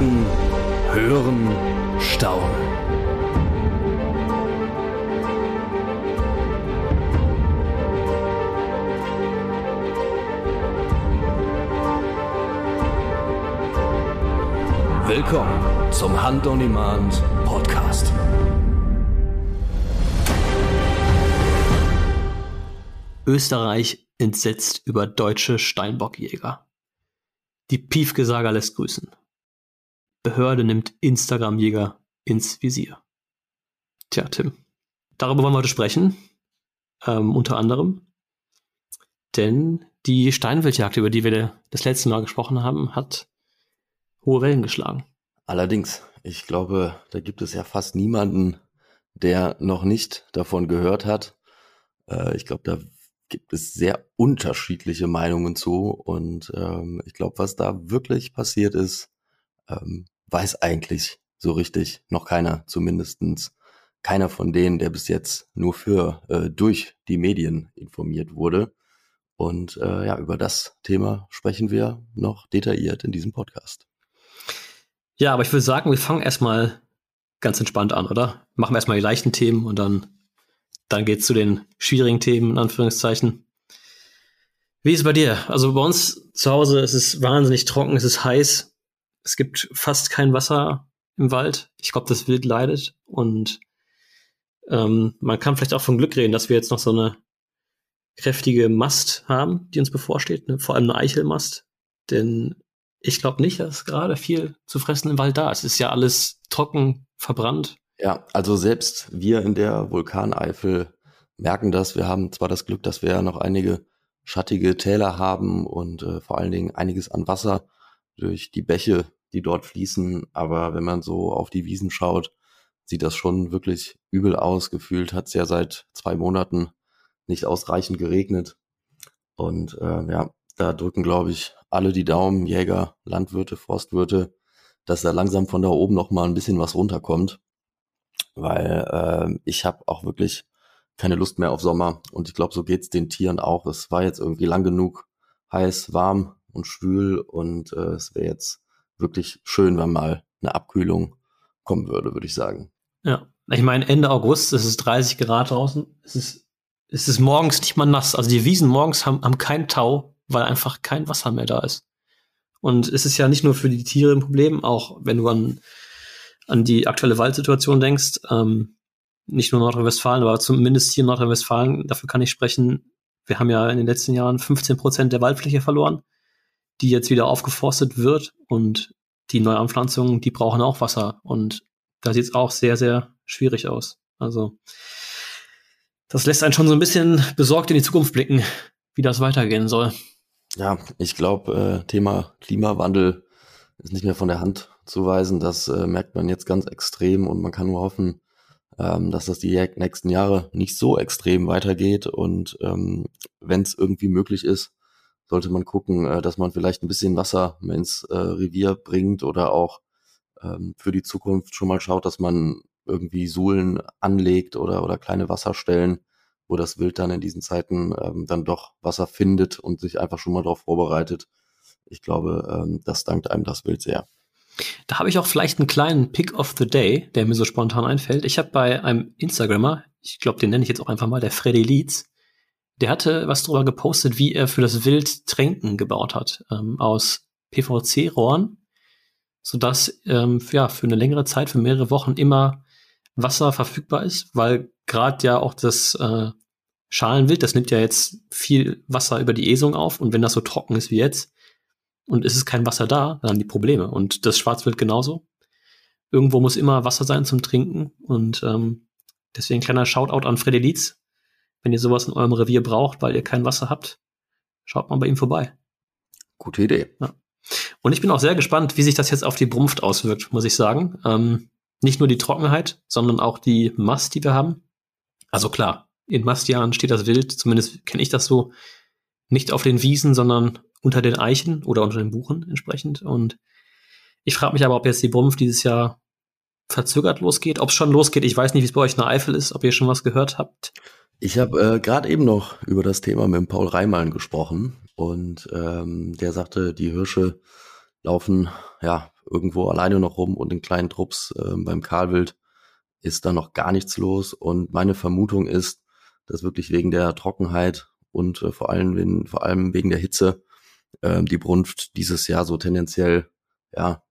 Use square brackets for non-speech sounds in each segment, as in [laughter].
Jagen, hören, staunen. Willkommen zum Hand on Demand Podcast. Österreich entsetzt über deutsche Steinbockjäger. Die Piefke-Saga lässt grüßen. Behörde nimmt Instagram-Jäger ins Visier. Tja, Tim. Darüber wollen wir heute sprechen. Ähm, unter anderem. Denn die Steinwildjagd, über die wir das letzte Mal gesprochen haben, hat hohe Wellen geschlagen. Allerdings, ich glaube, da gibt es ja fast niemanden, der noch nicht davon gehört hat. Äh, ich glaube, da gibt es sehr unterschiedliche Meinungen zu. Und ähm, ich glaube, was da wirklich passiert ist, ähm, weiß eigentlich so richtig noch keiner, zumindestens keiner von denen, der bis jetzt nur für äh, durch die Medien informiert wurde. Und äh, ja, über das Thema sprechen wir noch detailliert in diesem Podcast. Ja, aber ich würde sagen, wir fangen erstmal ganz entspannt an, oder? Machen wir erstmal die leichten Themen und dann dann geht's zu den schwierigen Themen, in Anführungszeichen. Wie ist es bei dir? Also bei uns zu Hause ist es wahnsinnig trocken, es ist heiß. Es gibt fast kein Wasser im Wald. Ich glaube, das Wild leidet. Und ähm, man kann vielleicht auch von Glück reden, dass wir jetzt noch so eine kräftige Mast haben, die uns bevorsteht, ne? vor allem eine Eichelmast. Denn ich glaube nicht, dass gerade viel zu fressen im Wald da ist. Es ist ja alles trocken, verbrannt. Ja, also selbst wir in der Vulkaneifel merken das. Wir haben zwar das Glück, dass wir ja noch einige schattige Täler haben und äh, vor allen Dingen einiges an Wasser durch die Bäche, die dort fließen. Aber wenn man so auf die Wiesen schaut, sieht das schon wirklich übel aus. Gefühlt hat es ja seit zwei Monaten nicht ausreichend geregnet. Und äh, ja, da drücken, glaube ich, alle die Daumen, Jäger, Landwirte, Forstwirte, dass da langsam von da oben noch mal ein bisschen was runterkommt weil äh, ich habe auch wirklich keine Lust mehr auf Sommer und ich glaube, so geht's den Tieren auch. Es war jetzt irgendwie lang genug heiß, warm und schwül und äh, es wäre jetzt wirklich schön, wenn mal eine Abkühlung kommen würde, würde ich sagen. Ja, ich meine Ende August, es ist 30 Grad draußen, es ist es ist morgens nicht mal nass. Also die Wiesen morgens haben, haben keinen Tau, weil einfach kein Wasser mehr da ist. Und es ist ja nicht nur für die Tiere ein Problem, auch wenn du an an die aktuelle Waldsituation denkst, ähm, nicht nur Nordrhein-Westfalen, aber zumindest hier in Nordrhein-Westfalen, dafür kann ich sprechen, wir haben ja in den letzten Jahren 15 Prozent der Waldfläche verloren, die jetzt wieder aufgeforstet wird und die Neuanpflanzungen, die brauchen auch Wasser und da sieht es auch sehr, sehr schwierig aus. Also das lässt einen schon so ein bisschen besorgt in die Zukunft blicken, wie das weitergehen soll. Ja, ich glaube, äh, Thema Klimawandel ist nicht mehr von der Hand zu weisen. Das äh, merkt man jetzt ganz extrem und man kann nur hoffen, ähm, dass das die nächsten Jahre nicht so extrem weitergeht. Und ähm, wenn es irgendwie möglich ist, sollte man gucken, äh, dass man vielleicht ein bisschen Wasser ins äh, Revier bringt oder auch ähm, für die Zukunft schon mal schaut, dass man irgendwie Suhlen anlegt oder, oder kleine Wasserstellen, wo das Wild dann in diesen Zeiten ähm, dann doch Wasser findet und sich einfach schon mal darauf vorbereitet. Ich glaube, ähm, das dankt einem das Wild sehr. Da habe ich auch vielleicht einen kleinen Pick of the Day, der mir so spontan einfällt. Ich habe bei einem Instagrammer, ich glaube, den nenne ich jetzt auch einfach mal, der Freddy Leeds, der hatte was darüber gepostet, wie er für das Wild Tränken gebaut hat, ähm, aus PVC-Rohren, sodass ähm, ja, für eine längere Zeit, für mehrere Wochen immer Wasser verfügbar ist, weil gerade ja auch das äh, Schalenwild, das nimmt ja jetzt viel Wasser über die Esung auf und wenn das so trocken ist wie jetzt, und ist es kein Wasser da, dann die Probleme. Und das Schwarzwild genauso. Irgendwo muss immer Wasser sein zum Trinken. Und ähm, deswegen kleiner Shoutout an Freddy Lietz. Wenn ihr sowas in eurem Revier braucht, weil ihr kein Wasser habt, schaut mal bei ihm vorbei. Gute Idee. Ja. Und ich bin auch sehr gespannt, wie sich das jetzt auf die Brunft auswirkt, muss ich sagen. Ähm, nicht nur die Trockenheit, sondern auch die Mast, die wir haben. Also klar, in Mastjahren steht das Wild, zumindest kenne ich das so, nicht auf den Wiesen, sondern unter den Eichen oder unter den Buchen entsprechend. Und ich frage mich aber, ob jetzt die Brumpf dieses Jahr verzögert losgeht. Ob es schon losgeht, ich weiß nicht, wie es bei euch in der Eifel ist, ob ihr schon was gehört habt. Ich habe äh, gerade eben noch über das Thema mit Paul Reimann gesprochen und ähm, der sagte, die Hirsche laufen ja irgendwo alleine noch rum und in kleinen Trupps äh, beim Karlwild ist da noch gar nichts los. Und meine Vermutung ist, dass wirklich wegen der Trockenheit und äh, vor allem wegen, vor allem wegen der Hitze äh, die Brunft dieses Jahr so tendenziell ja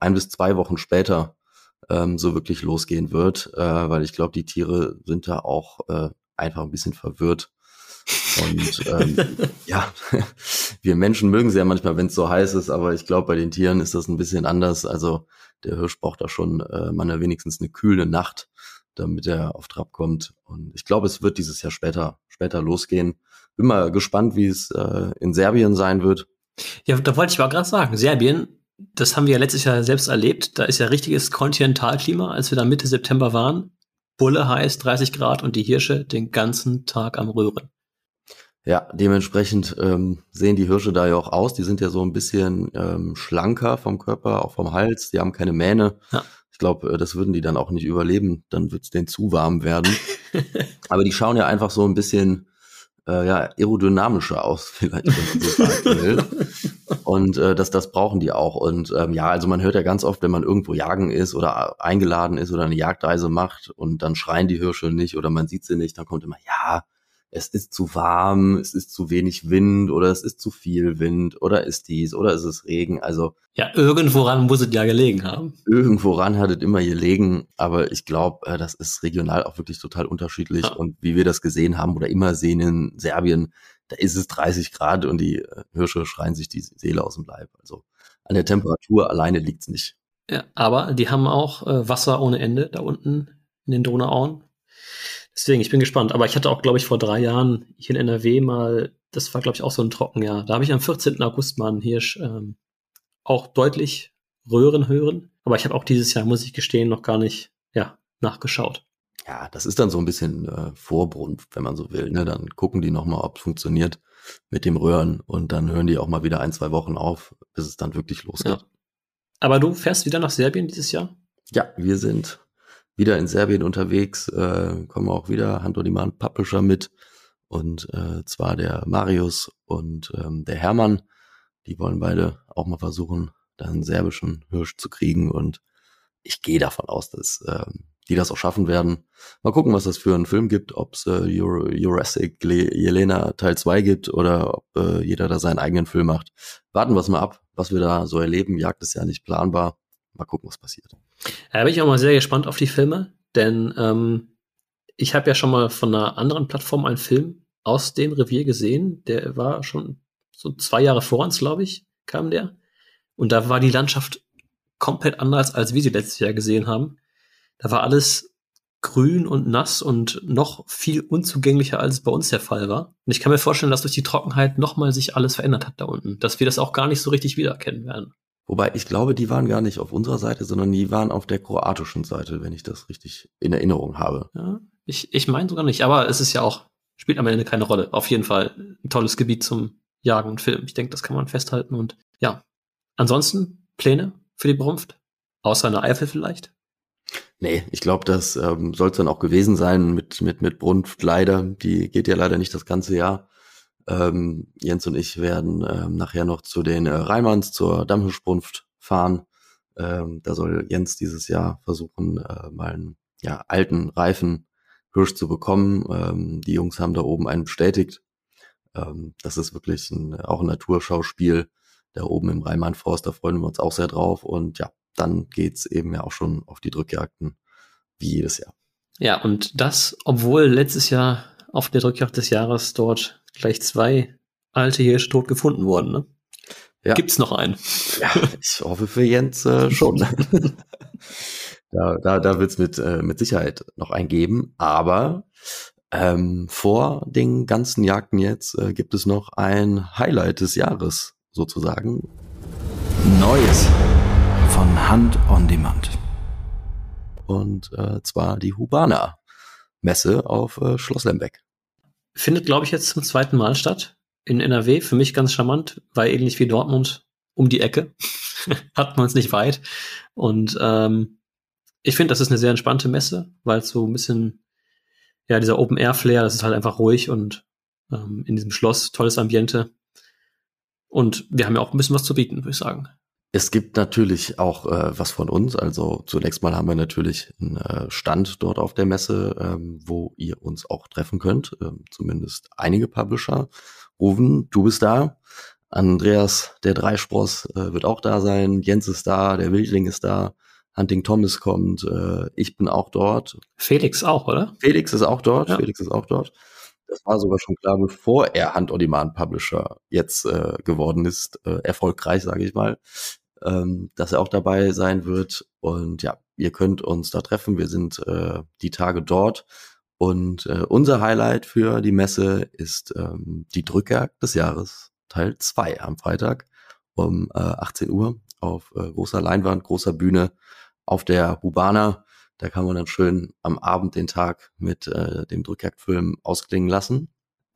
ein bis zwei Wochen später ähm, so wirklich losgehen wird, äh, weil ich glaube, die Tiere sind da auch äh, einfach ein bisschen verwirrt. Und ähm, [laughs] ja, [laughs] wir Menschen mögen sie ja manchmal, wenn es so heiß ist, aber ich glaube, bei den Tieren ist das ein bisschen anders. Also der Hirsch braucht da schon äh, man wenigstens eine kühle Nacht, damit er auf Trab kommt. Und ich glaube, es wird dieses Jahr später, später losgehen. Bin mal gespannt, wie es äh, in Serbien sein wird. Ja, da wollte ich mal gerade sagen, Serbien, das haben wir ja letztes Jahr selbst erlebt. Da ist ja richtiges Kontinentalklima, als wir da Mitte September waren. Bulle heiß, 30 Grad und die Hirsche den ganzen Tag am Röhren. Ja, dementsprechend ähm, sehen die Hirsche da ja auch aus. Die sind ja so ein bisschen ähm, schlanker vom Körper, auch vom Hals. Die haben keine Mähne. Ja. Ich glaube, äh, das würden die dann auch nicht überleben. Dann wird es denen zu warm werden. [laughs] Aber die schauen ja einfach so ein bisschen äh, ja, aerodynamischer aus, vielleicht, wenn man so sagen will. [laughs] Und äh, das, das brauchen die auch. Und ähm, ja, also man hört ja ganz oft, wenn man irgendwo jagen ist oder eingeladen ist oder eine Jagdreise macht und dann schreien die Hirsche nicht oder man sieht sie nicht, dann kommt immer, ja, es ist zu warm, es ist zu wenig Wind oder es ist zu viel Wind oder ist dies oder ist es Regen. Also ja, irgendworan muss es ja gelegen haben. Irgendworan hat es immer gelegen, aber ich glaube, äh, das ist regional auch wirklich total unterschiedlich. Ja. Und wie wir das gesehen haben oder immer sehen in Serbien, da ist es 30 Grad und die äh, Hirsche schreien sich die Seele aus dem Leib. Also an der Temperatur alleine liegt's nicht. Ja, aber die haben auch äh, Wasser ohne Ende da unten in den Donauauen. Deswegen, ich bin gespannt. Aber ich hatte auch, glaube ich, vor drei Jahren hier in NRW mal, das war, glaube ich, auch so ein Trockenjahr. Da habe ich am 14. August mal einen Hirsch ähm, auch deutlich röhren hören. Aber ich habe auch dieses Jahr, muss ich gestehen, noch gar nicht ja, nachgeschaut. Ja, das ist dann so ein bisschen äh, Vorbrunft, wenn man so will. Ne? Dann gucken die nochmal, ob es funktioniert mit dem Röhren und dann hören die auch mal wieder ein, zwei Wochen auf, bis es dann wirklich losgeht. Ja. Aber du fährst wieder nach Serbien dieses Jahr? Ja, wir sind wieder in Serbien unterwegs, äh, kommen auch wieder Hand on Demand Publisher mit und äh, zwar der Marius und ähm, der Hermann. Die wollen beide auch mal versuchen, da einen serbischen Hirsch zu kriegen und ich gehe davon aus, dass äh, die das auch schaffen werden. Mal gucken, was das für einen Film gibt, ob es äh, Jurassic Jelena Teil 2 gibt oder ob äh, jeder da seinen eigenen Film macht. Warten wir es mal ab, was wir da so erleben. Jagd ist ja nicht planbar. Mal gucken, was passiert. Da bin ich auch mal sehr gespannt auf die Filme, denn ähm, ich habe ja schon mal von einer anderen Plattform einen Film aus dem Revier gesehen. Der war schon so zwei Jahre vor uns, glaube ich, kam der. Und da war die Landschaft komplett anders, als wir sie letztes Jahr gesehen haben. Da war alles grün und nass und noch viel unzugänglicher, als es bei uns der Fall war. Und ich kann mir vorstellen, dass durch die Trockenheit nochmal sich alles verändert hat da unten, dass wir das auch gar nicht so richtig wiedererkennen werden. Wobei ich glaube, die waren gar nicht auf unserer Seite, sondern die waren auf der kroatischen Seite, wenn ich das richtig in Erinnerung habe. Ja, ich, ich meine sogar nicht, aber es ist ja auch, spielt am Ende keine Rolle. Auf jeden Fall ein tolles Gebiet zum Jagen und Filmen. Ich denke, das kann man festhalten und ja. Ansonsten Pläne für die Brunft? Außer eine Eifel vielleicht? Nee, ich glaube, das ähm, soll es dann auch gewesen sein mit, mit, mit Brunft leider. Die geht ja leider nicht das ganze Jahr. Ähm, Jens und ich werden ähm, nachher noch zu den äh, Reimanns zur Dammhirschbrunft fahren. Ähm, da soll Jens dieses Jahr versuchen, äh, mal einen ja, alten, reifen Hirsch zu bekommen. Ähm, die Jungs haben da oben einen bestätigt. Ähm, das ist wirklich ein, auch ein Naturschauspiel da oben im Rheinland-Forst. Da freuen wir uns auch sehr drauf. Und ja, dann geht's eben ja auch schon auf die Drückjagden wie jedes Jahr. Ja, und das, obwohl letztes Jahr auf der Drückjagd des Jahres dort gleich zwei alte Hirsche tot gefunden wurden. Ne? Ja. Gibt's noch einen? Ja, ich hoffe für Jens äh, [laughs] schon. da da, da wird es mit, äh, mit Sicherheit noch einen geben. Aber ähm, vor den ganzen Jagden jetzt äh, gibt es noch ein Highlight des Jahres sozusagen. Neues von Hand on Demand. Und äh, zwar die Hubana Messe auf äh, Schloss Lembeck findet, glaube ich, jetzt zum zweiten Mal statt in NRW. Für mich ganz charmant, weil ähnlich wie Dortmund um die Ecke. [laughs] Hat man es nicht weit. Und ähm, ich finde, das ist eine sehr entspannte Messe, weil es so ein bisschen, ja, dieser Open-Air-Flair, das ist halt einfach ruhig und ähm, in diesem Schloss, tolles Ambiente. Und wir haben ja auch ein bisschen was zu bieten, würde ich sagen. Es gibt natürlich auch äh, was von uns. Also zunächst mal haben wir natürlich einen äh, Stand dort auf der Messe, ähm, wo ihr uns auch treffen könnt. Ähm, zumindest einige Publisher. Ruven, du bist da. Andreas, der Dreispross, äh, wird auch da sein. Jens ist da, der Wildling ist da. Hunting Thomas kommt. Äh, ich bin auch dort. Felix auch, oder? Felix ist auch dort. Ja. Felix ist auch dort. Das war sogar schon klar, bevor er Hand-on-Demand-Publisher jetzt äh, geworden ist, äh, erfolgreich, sage ich mal, ähm, dass er auch dabei sein wird. Und ja, ihr könnt uns da treffen. Wir sind äh, die Tage dort. Und äh, unser Highlight für die Messe ist ähm, die Drückjagd des Jahres, Teil 2 am Freitag um äh, 18 Uhr auf äh, großer Leinwand, großer Bühne auf der Hubana. Da kann man dann schön am Abend den Tag mit äh, dem Drückjagdfilm ausklingen lassen.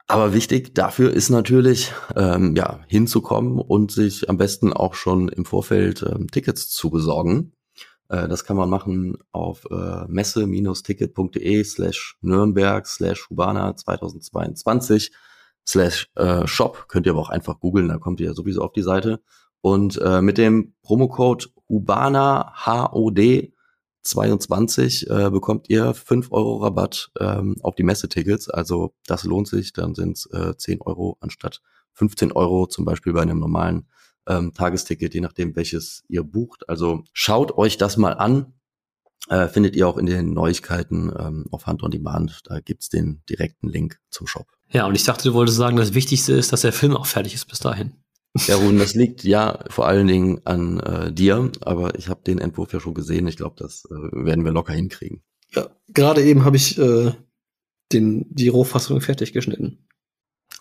Aber wichtig dafür ist natürlich, ähm, ja, hinzukommen und sich am besten auch schon im Vorfeld ähm, Tickets zu besorgen. Äh, das kann man machen auf äh, messe-ticket.de slash Nürnberg slash Hubana 2022 slash äh, Shop. Könnt ihr aber auch einfach googeln, da kommt ihr sowieso auf die Seite. Und äh, mit dem Promocode Hubana HOD 22 äh, bekommt ihr 5 Euro Rabatt ähm, auf die Messetickets. Also das lohnt sich. Dann sind es äh, 10 Euro anstatt 15 Euro zum Beispiel bei einem normalen ähm, Tagesticket, je nachdem welches ihr bucht. Also schaut euch das mal an. Äh, findet ihr auch in den Neuigkeiten ähm, auf Hand on Demand. Da gibt's den direkten Link zum Shop. Ja, und ich dachte, du wolltest sagen, das Wichtigste ist, dass der Film auch fertig ist bis dahin. Ja, Ruben, das liegt ja vor allen Dingen an äh, dir, aber ich habe den Entwurf ja schon gesehen. Ich glaube, das äh, werden wir locker hinkriegen. Ja, gerade eben habe ich äh, den, die Rohfassung fertig geschnitten.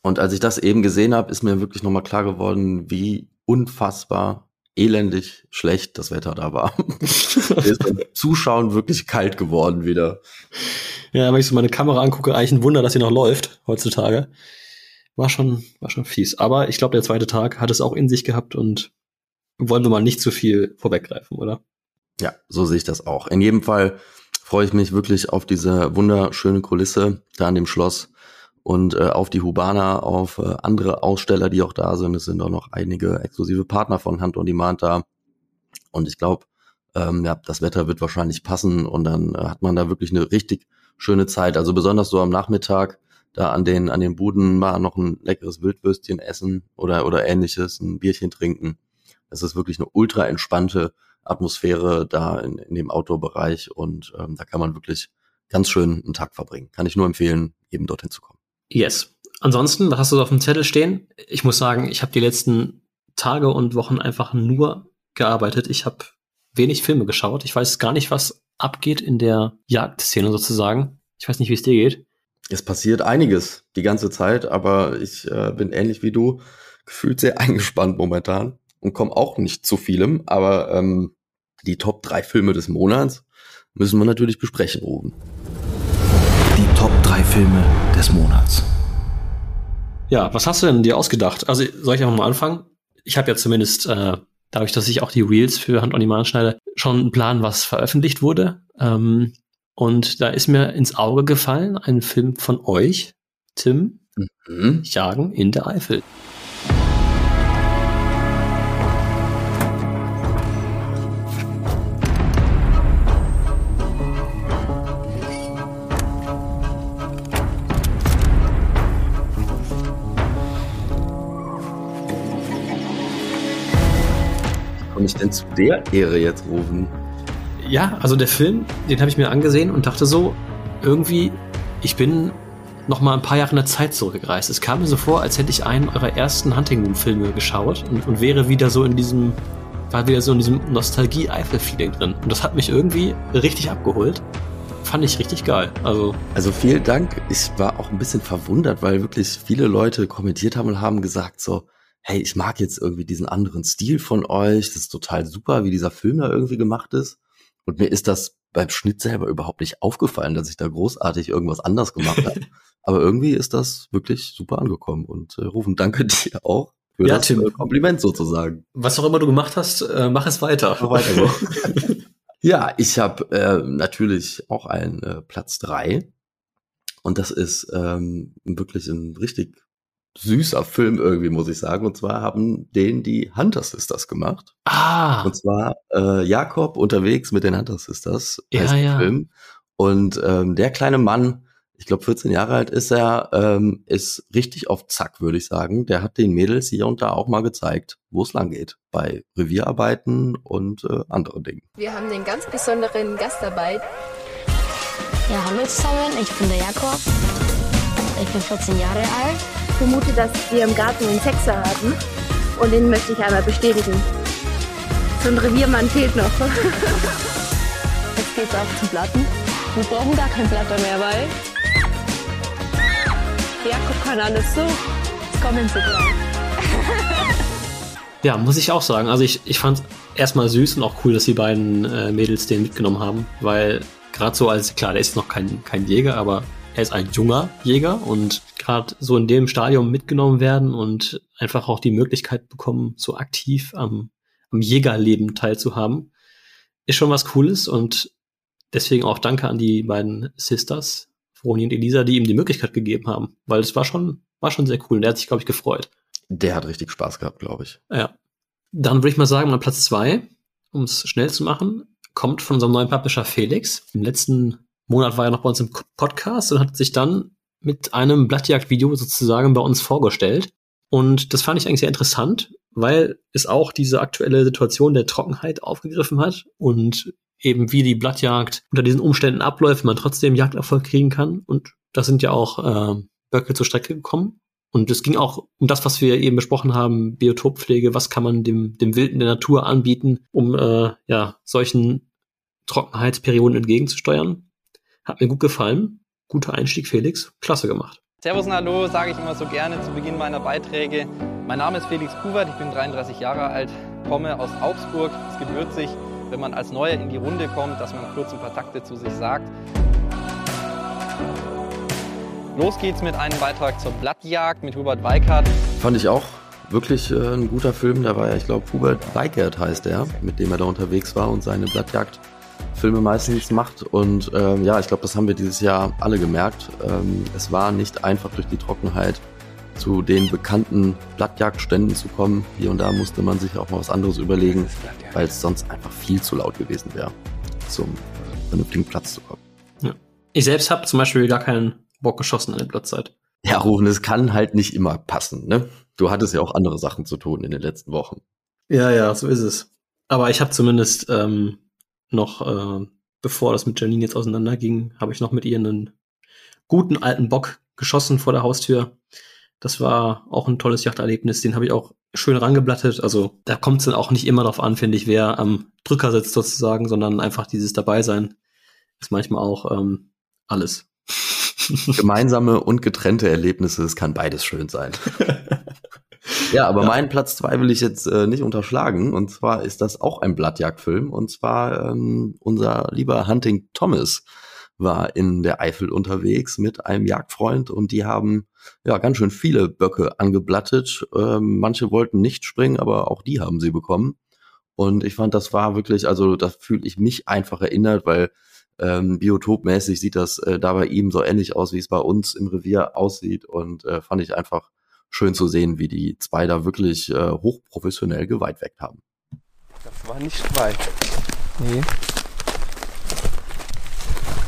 Und als ich das eben gesehen habe, ist mir wirklich nochmal klar geworden, wie unfassbar elendig schlecht das Wetter da war. [laughs] Ist beim Zuschauen wirklich kalt geworden wieder. Ja, wenn ich so meine Kamera angucke, eigentlich ein Wunder, dass sie noch läuft heutzutage. War schon, war schon fies. Aber ich glaube, der zweite Tag hat es auch in sich gehabt und wollen wir mal nicht zu viel vorweggreifen, oder? Ja, so sehe ich das auch. In jedem Fall freue ich mich wirklich auf diese wunderschöne Kulisse da an dem Schloss und äh, auf die Hubana, auf äh, andere Aussteller, die auch da sind. Es sind auch noch einige exklusive Partner von Hand on Demand da. Und ich glaube, ähm, ja, das Wetter wird wahrscheinlich passen und dann äh, hat man da wirklich eine richtig schöne Zeit. Also besonders so am Nachmittag da an den, an den Buden mal noch ein leckeres Wildwürstchen essen oder, oder ähnliches, ein Bierchen trinken. Es ist wirklich eine ultra entspannte Atmosphäre da in, in dem Outdoor-Bereich und ähm, da kann man wirklich ganz schön einen Tag verbringen. Kann ich nur empfehlen, eben dorthin zu kommen. Yes. Ansonsten, was hast du so auf dem Zettel stehen? Ich muss sagen, ich habe die letzten Tage und Wochen einfach nur gearbeitet. Ich habe wenig Filme geschaut. Ich weiß gar nicht, was abgeht in der Jagdszene sozusagen. Ich weiß nicht, wie es dir geht. Es passiert einiges die ganze Zeit, aber ich äh, bin ähnlich wie du gefühlt sehr [laughs] eingespannt momentan und komme auch nicht zu vielem, aber ähm, die Top 3 Filme des Monats müssen wir natürlich besprechen, Ruben. Die Top 3 Filme des Monats. Ja, was hast du denn dir ausgedacht? Also soll ich einfach mal anfangen? Ich habe ja zumindest, äh, dadurch, dass ich auch die Reels für Hand on Demand schneide, schon einen Plan, was veröffentlicht wurde. Ähm, und da ist mir ins Auge gefallen ein Film von euch, Tim, Mhm. Jagen in der Eifel. Komme ich denn zu der Ehre jetzt, Ruben? Ja, also der Film, den habe ich mir angesehen und dachte so, irgendwie, ich bin noch mal ein paar Jahre in der Zeit zurückgereist. Es kam mir so vor, als hätte ich einen eurer ersten Hunting Moon Filme geschaut und, und wäre wieder so in diesem, war wieder so in diesem Nostalgie-Eifel-Feeling drin. Und das hat mich irgendwie richtig abgeholt. Fand ich richtig geil. Also, Also vielen Dank. Ich war auch ein bisschen verwundert, weil wirklich viele Leute kommentiert haben und haben gesagt so, hey, ich mag jetzt irgendwie diesen anderen Stil von euch. Das ist total super, wie dieser Film da irgendwie gemacht ist. Und mir ist das beim Schnitt selber überhaupt nicht aufgefallen, dass ich da großartig irgendwas anders gemacht habe. [laughs] Aber irgendwie ist das wirklich super angekommen. Und äh, Rufen, danke [laughs] dir auch für Ja, das Tim. äh, Kompliment sozusagen. was auch immer du gemacht hast, äh, mach es weiter. Mach weiter so. [laughs] ja, ich habe äh, natürlich auch einen äh, Platz drei Und das ist ähm, wirklich ein richtig süßer Film irgendwie, muss ich sagen. Und zwar haben den die Hunter Sisters gemacht. Ah. Und zwar äh, Jakob unterwegs mit den Hunter Sisters. Ja, ja. Film. Und ähm, der kleine Mann, ich glaube 14 Jahre alt ist er, ähm, ist richtig auf Zack, würde ich sagen. Der hat den Mädels hier und da auch mal gezeigt, wo es lang geht. Bei Revierarbeiten und äh, andere Dingen. Wir haben einen ganz besonderen Gast dabei. Ja, hallo zusammen, ich bin der Jakob. Ich bin 14 Jahre alt. Ich vermute, dass wir im Garten einen Sechser hatten. Und den möchte ich einmal bestätigen. So ein Reviermann fehlt noch. [laughs] Jetzt geht's auf die Platten. Wir brauchen gar kein Blatter mehr, weil Jakob kann alles so. Jetzt kommen sie gleich. [laughs] Ja, muss ich auch sagen. Also ich, ich fand erstmal süß und auch cool, dass die beiden äh, Mädels den mitgenommen haben, weil gerade so als, klar, der ist noch kein, kein Jäger, aber er ist ein junger Jäger und gerade so in dem Stadium mitgenommen werden und einfach auch die Möglichkeit bekommen, so aktiv am, am Jägerleben teilzuhaben, ist schon was Cooles und deswegen auch danke an die beiden Sisters, Froni und Elisa, die ihm die Möglichkeit gegeben haben, weil es war schon, war schon sehr cool und der hat sich, glaube ich, gefreut. Der hat richtig Spaß gehabt, glaube ich. Ja. Dann würde ich mal sagen, mein Platz zwei, um es schnell zu machen, kommt von unserem neuen Publisher Felix. Im letzten Monat war er noch bei uns im Podcast und hat sich dann mit einem Blattjagd-Video sozusagen bei uns vorgestellt. Und das fand ich eigentlich sehr interessant, weil es auch diese aktuelle Situation der Trockenheit aufgegriffen hat und eben wie die Blattjagd unter diesen Umständen abläuft, man trotzdem Jagderfolg kriegen kann. Und da sind ja auch äh, Böcke zur Strecke gekommen. Und es ging auch um das, was wir eben besprochen haben, Biotoppflege, was kann man dem, dem Wilden der Natur anbieten, um äh, ja, solchen Trockenheitsperioden entgegenzusteuern. Hat mir gut gefallen. Guter Einstieg, Felix. Klasse gemacht. Servus und Hallo sage ich immer so gerne zu Beginn meiner Beiträge. Mein Name ist Felix Kuwert, ich bin 33 Jahre alt, komme aus Augsburg. Es gebührt sich, wenn man als Neuer in die Runde kommt, dass man kurz ein paar Takte zu sich sagt. Los geht's mit einem Beitrag zur Blattjagd mit Hubert Weikart. Fand ich auch wirklich äh, ein guter Film. Da war ja, ich glaube, Hubert Weikert heißt er, mit dem er da unterwegs war und seine Blattjagd-Filme meistens macht. Und ähm, ja, ich glaube, das haben wir dieses Jahr alle gemerkt. Ähm, es war nicht einfach durch die Trockenheit zu den bekannten Blattjagdständen zu kommen. Hier und da musste man sich auch mal was anderes überlegen, weil es sonst einfach viel zu laut gewesen wäre, zum vernünftigen Platz zu kommen. Ja. Ich selbst habe zum Beispiel gar keinen Bock geschossen an der Blattzeit. Ja, Rufen, es kann halt nicht immer passen, ne? Du hattest ja auch andere Sachen zu tun in den letzten Wochen. Ja, ja, so ist es. Aber ich habe zumindest ähm, noch, äh, bevor das mit Janine jetzt auseinanderging, habe ich noch mit ihr einen guten alten Bock geschossen vor der Haustür. Das war auch ein tolles Jachterlebnis. Den habe ich auch schön rangeblattet. Also da kommt es dann auch nicht immer darauf an, finde ich, wer am Drücker sitzt sozusagen, sondern einfach dieses Dabeisein ist manchmal auch ähm, alles. [laughs] Gemeinsame und getrennte Erlebnisse, es kann beides schön sein. [laughs] ja, aber ja. meinen Platz zwei will ich jetzt äh, nicht unterschlagen. Und zwar ist das auch ein Blattjagdfilm. Und zwar ähm, unser lieber Hunting Thomas war in der Eifel unterwegs mit einem Jagdfreund und die haben ja ganz schön viele Böcke angeblattet. Ähm, manche wollten nicht springen, aber auch die haben sie bekommen. Und ich fand, das war wirklich, also da fühle ich mich einfach erinnert, weil ähm, biotopmäßig sieht das äh, da bei ihm so ähnlich aus, wie es bei uns im Revier aussieht. Und äh, fand ich einfach schön zu sehen, wie die zwei da wirklich äh, hochprofessionell geweiht weg haben. Das war nicht weit. Nee.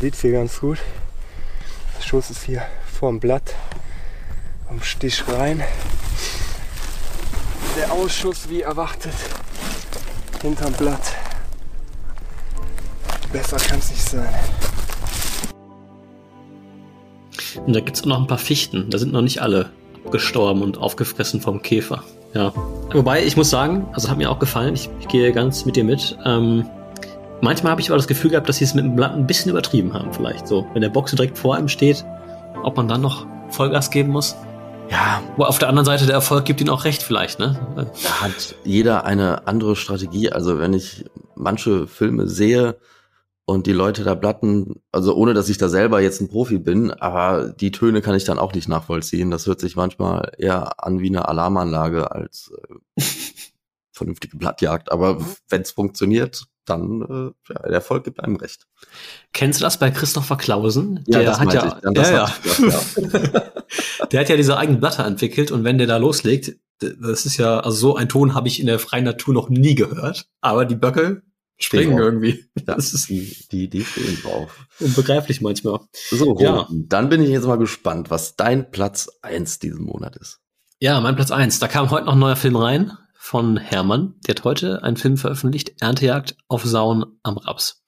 Sieht hier ganz gut. Der Schuss ist hier vorm Blatt. Am Stich rein. Der Ausschuss wie erwartet hinterm Blatt. Besser kann es nicht sein. Und da gibt es auch noch ein paar Fichten. Da sind noch nicht alle gestorben und aufgefressen vom Käfer. Ja. Wobei, ich muss sagen, also hat mir auch gefallen, ich, ich gehe ganz mit dir mit. Ähm, manchmal habe ich aber das Gefühl gehabt, dass sie es mit dem Blatt ein bisschen übertrieben haben, vielleicht so. Wenn der Boxer direkt vor ihm steht, ob man dann noch Vollgas geben muss. Ja. Aber auf der anderen Seite, der Erfolg gibt ihnen auch recht, vielleicht, ne? Da hat jeder eine andere Strategie. Also, wenn ich manche Filme sehe, und die Leute da blatten, also ohne dass ich da selber jetzt ein Profi bin, aber die Töne kann ich dann auch nicht nachvollziehen. Das hört sich manchmal eher an wie eine Alarmanlage als äh, vernünftige Blattjagd. Aber wenn es funktioniert, dann äh, ja, der Erfolg gibt einem recht. Kennst du das bei Christopher Klausen? Ja, der das hat ja, ja, ich gedacht, ja. der hat ja diese eigenen Blatter entwickelt und wenn der da loslegt, das ist ja, also so ein Ton habe ich in der freien Natur noch nie gehört. Aber die Böcke springen irgendwie. Ja, Das ist die, die, die stehen drauf. unbegreiflich manchmal. So, Ja. Dann bin ich jetzt mal gespannt, was dein Platz eins diesen Monat ist. Ja, mein Platz eins. Da kam heute noch ein neuer Film rein von Hermann. Der hat heute einen Film veröffentlicht, Erntejagd auf Sauen am Raps.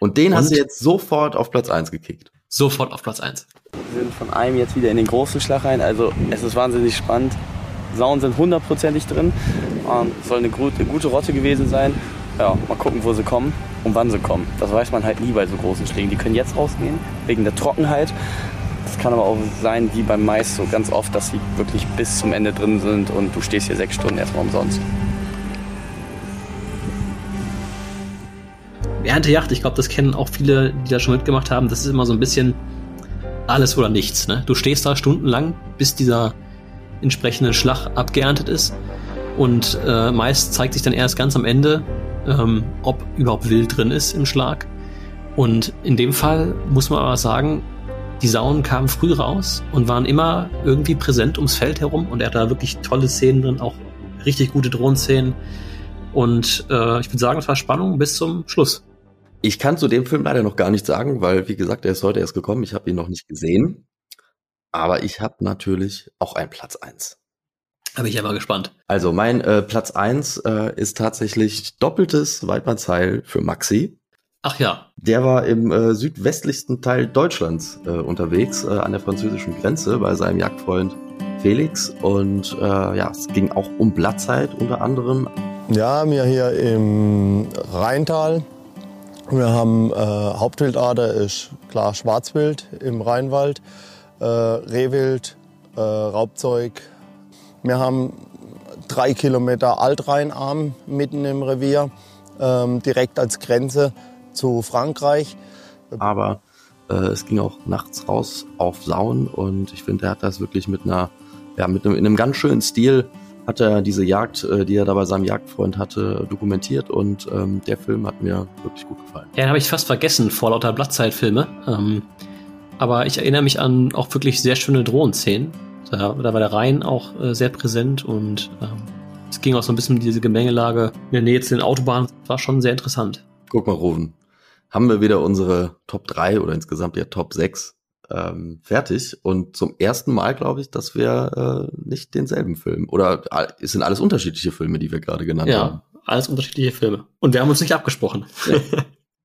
Und den hast Und? du jetzt sofort auf Platz eins gekickt. Sofort auf Platz eins. Wir sind von einem jetzt wieder in den großen Schlag rein. Also es ist wahnsinnig spannend. Sauen sind hundertprozentig drin. Ähm, soll eine gute, gute Rotte gewesen sein. Ja, mal gucken, wo sie kommen und wann sie kommen. Das weiß man halt nie bei so großen Schlägen. Die können jetzt rausgehen, wegen der Trockenheit. Das kann aber auch sein, wie beim Mais, so ganz oft, dass sie wirklich bis zum Ende drin sind und du stehst hier sechs Stunden erstmal umsonst. Erntejacht, ich glaube, das kennen auch viele, die da schon mitgemacht haben. Das ist immer so ein bisschen alles oder nichts. Ne? Du stehst da stundenlang, bis dieser entsprechende Schlag abgeerntet ist. Und äh, meist zeigt sich dann erst ganz am Ende, ähm, ob überhaupt Wild drin ist im Schlag. Und in dem Fall muss man aber sagen, die Sauen kamen früh raus und waren immer irgendwie präsent ums Feld herum. Und er hat da wirklich tolle Szenen drin, auch richtig gute Drohnenszenen. Und äh, ich würde sagen, es war Spannung bis zum Schluss. Ich kann zu dem Film leider noch gar nichts sagen, weil, wie gesagt, er ist heute erst gekommen. Ich habe ihn noch nicht gesehen. Aber ich habe natürlich auch einen Platz eins. Da bin ich ja mal gespannt. Also mein äh, Platz eins äh, ist tatsächlich doppeltes Weidmannsheil für Maxi. Ach ja, Der war im äh, südwestlichsten Teil Deutschlands äh, unterwegs, äh, an der französischen Grenze bei seinem Jagdfreund Felix. Und äh, ja, es ging auch um Blattzeit unter anderem. Ja, wir hier im Rheintal. Wir haben äh, Hauptwildader ist klar Schwarzwild im Rheinwald, äh, Rehwild, äh, Raubzeug. Wir haben drei Kilometer Altrheinarm mitten im Revier, ähm, direkt als Grenze zu Frankreich. Aber äh, es ging auch nachts raus auf Sauen und ich finde, er hat das wirklich mit einer, ja, mit einem, in einem ganz schönen Stil hat er diese Jagd, äh, die er da bei seinem Jagdfreund hatte, dokumentiert und ähm, der Film hat mir wirklich gut gefallen. ja, den habe ich fast vergessen vor lauter Blattzeitfilme. Ähm, aber ich erinnere mich an auch wirklich sehr schöne Drohnenszenen. Da, da war der Rhein auch äh, sehr präsent und ähm, es ging auch so ein bisschen um diese Gemengelage in der Nähe zu den Autobahnen. War schon sehr interessant. Guck mal, Ruven, haben wir wieder unsere Top 3 oder insgesamt ja Top 6 ähm, fertig und zum ersten Mal glaube ich, dass wir äh, nicht denselben Film oder äh, es sind alles unterschiedliche Filme, die wir gerade genannt haben. Ja, alles unterschiedliche Filme. Und wir haben uns nicht abgesprochen.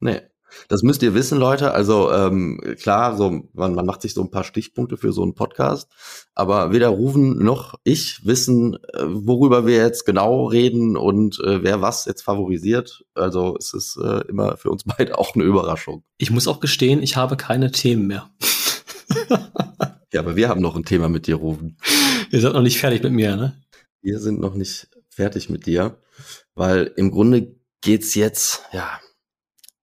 Nee. [laughs] Das müsst ihr wissen, Leute. Also ähm, klar, so man, man macht sich so ein paar Stichpunkte für so einen Podcast, aber weder Ruven noch ich wissen, äh, worüber wir jetzt genau reden und äh, wer was jetzt favorisiert. Also es ist äh, immer für uns [laughs] beide auch eine Überraschung. Ich muss auch gestehen, ich habe keine Themen mehr. [laughs] Ja, aber wir haben noch ein Thema mit dir, Ruven. Ihr seid noch nicht fertig mit mir, ne? Wir sind noch nicht fertig mit dir, weil im Grunde geht's jetzt ja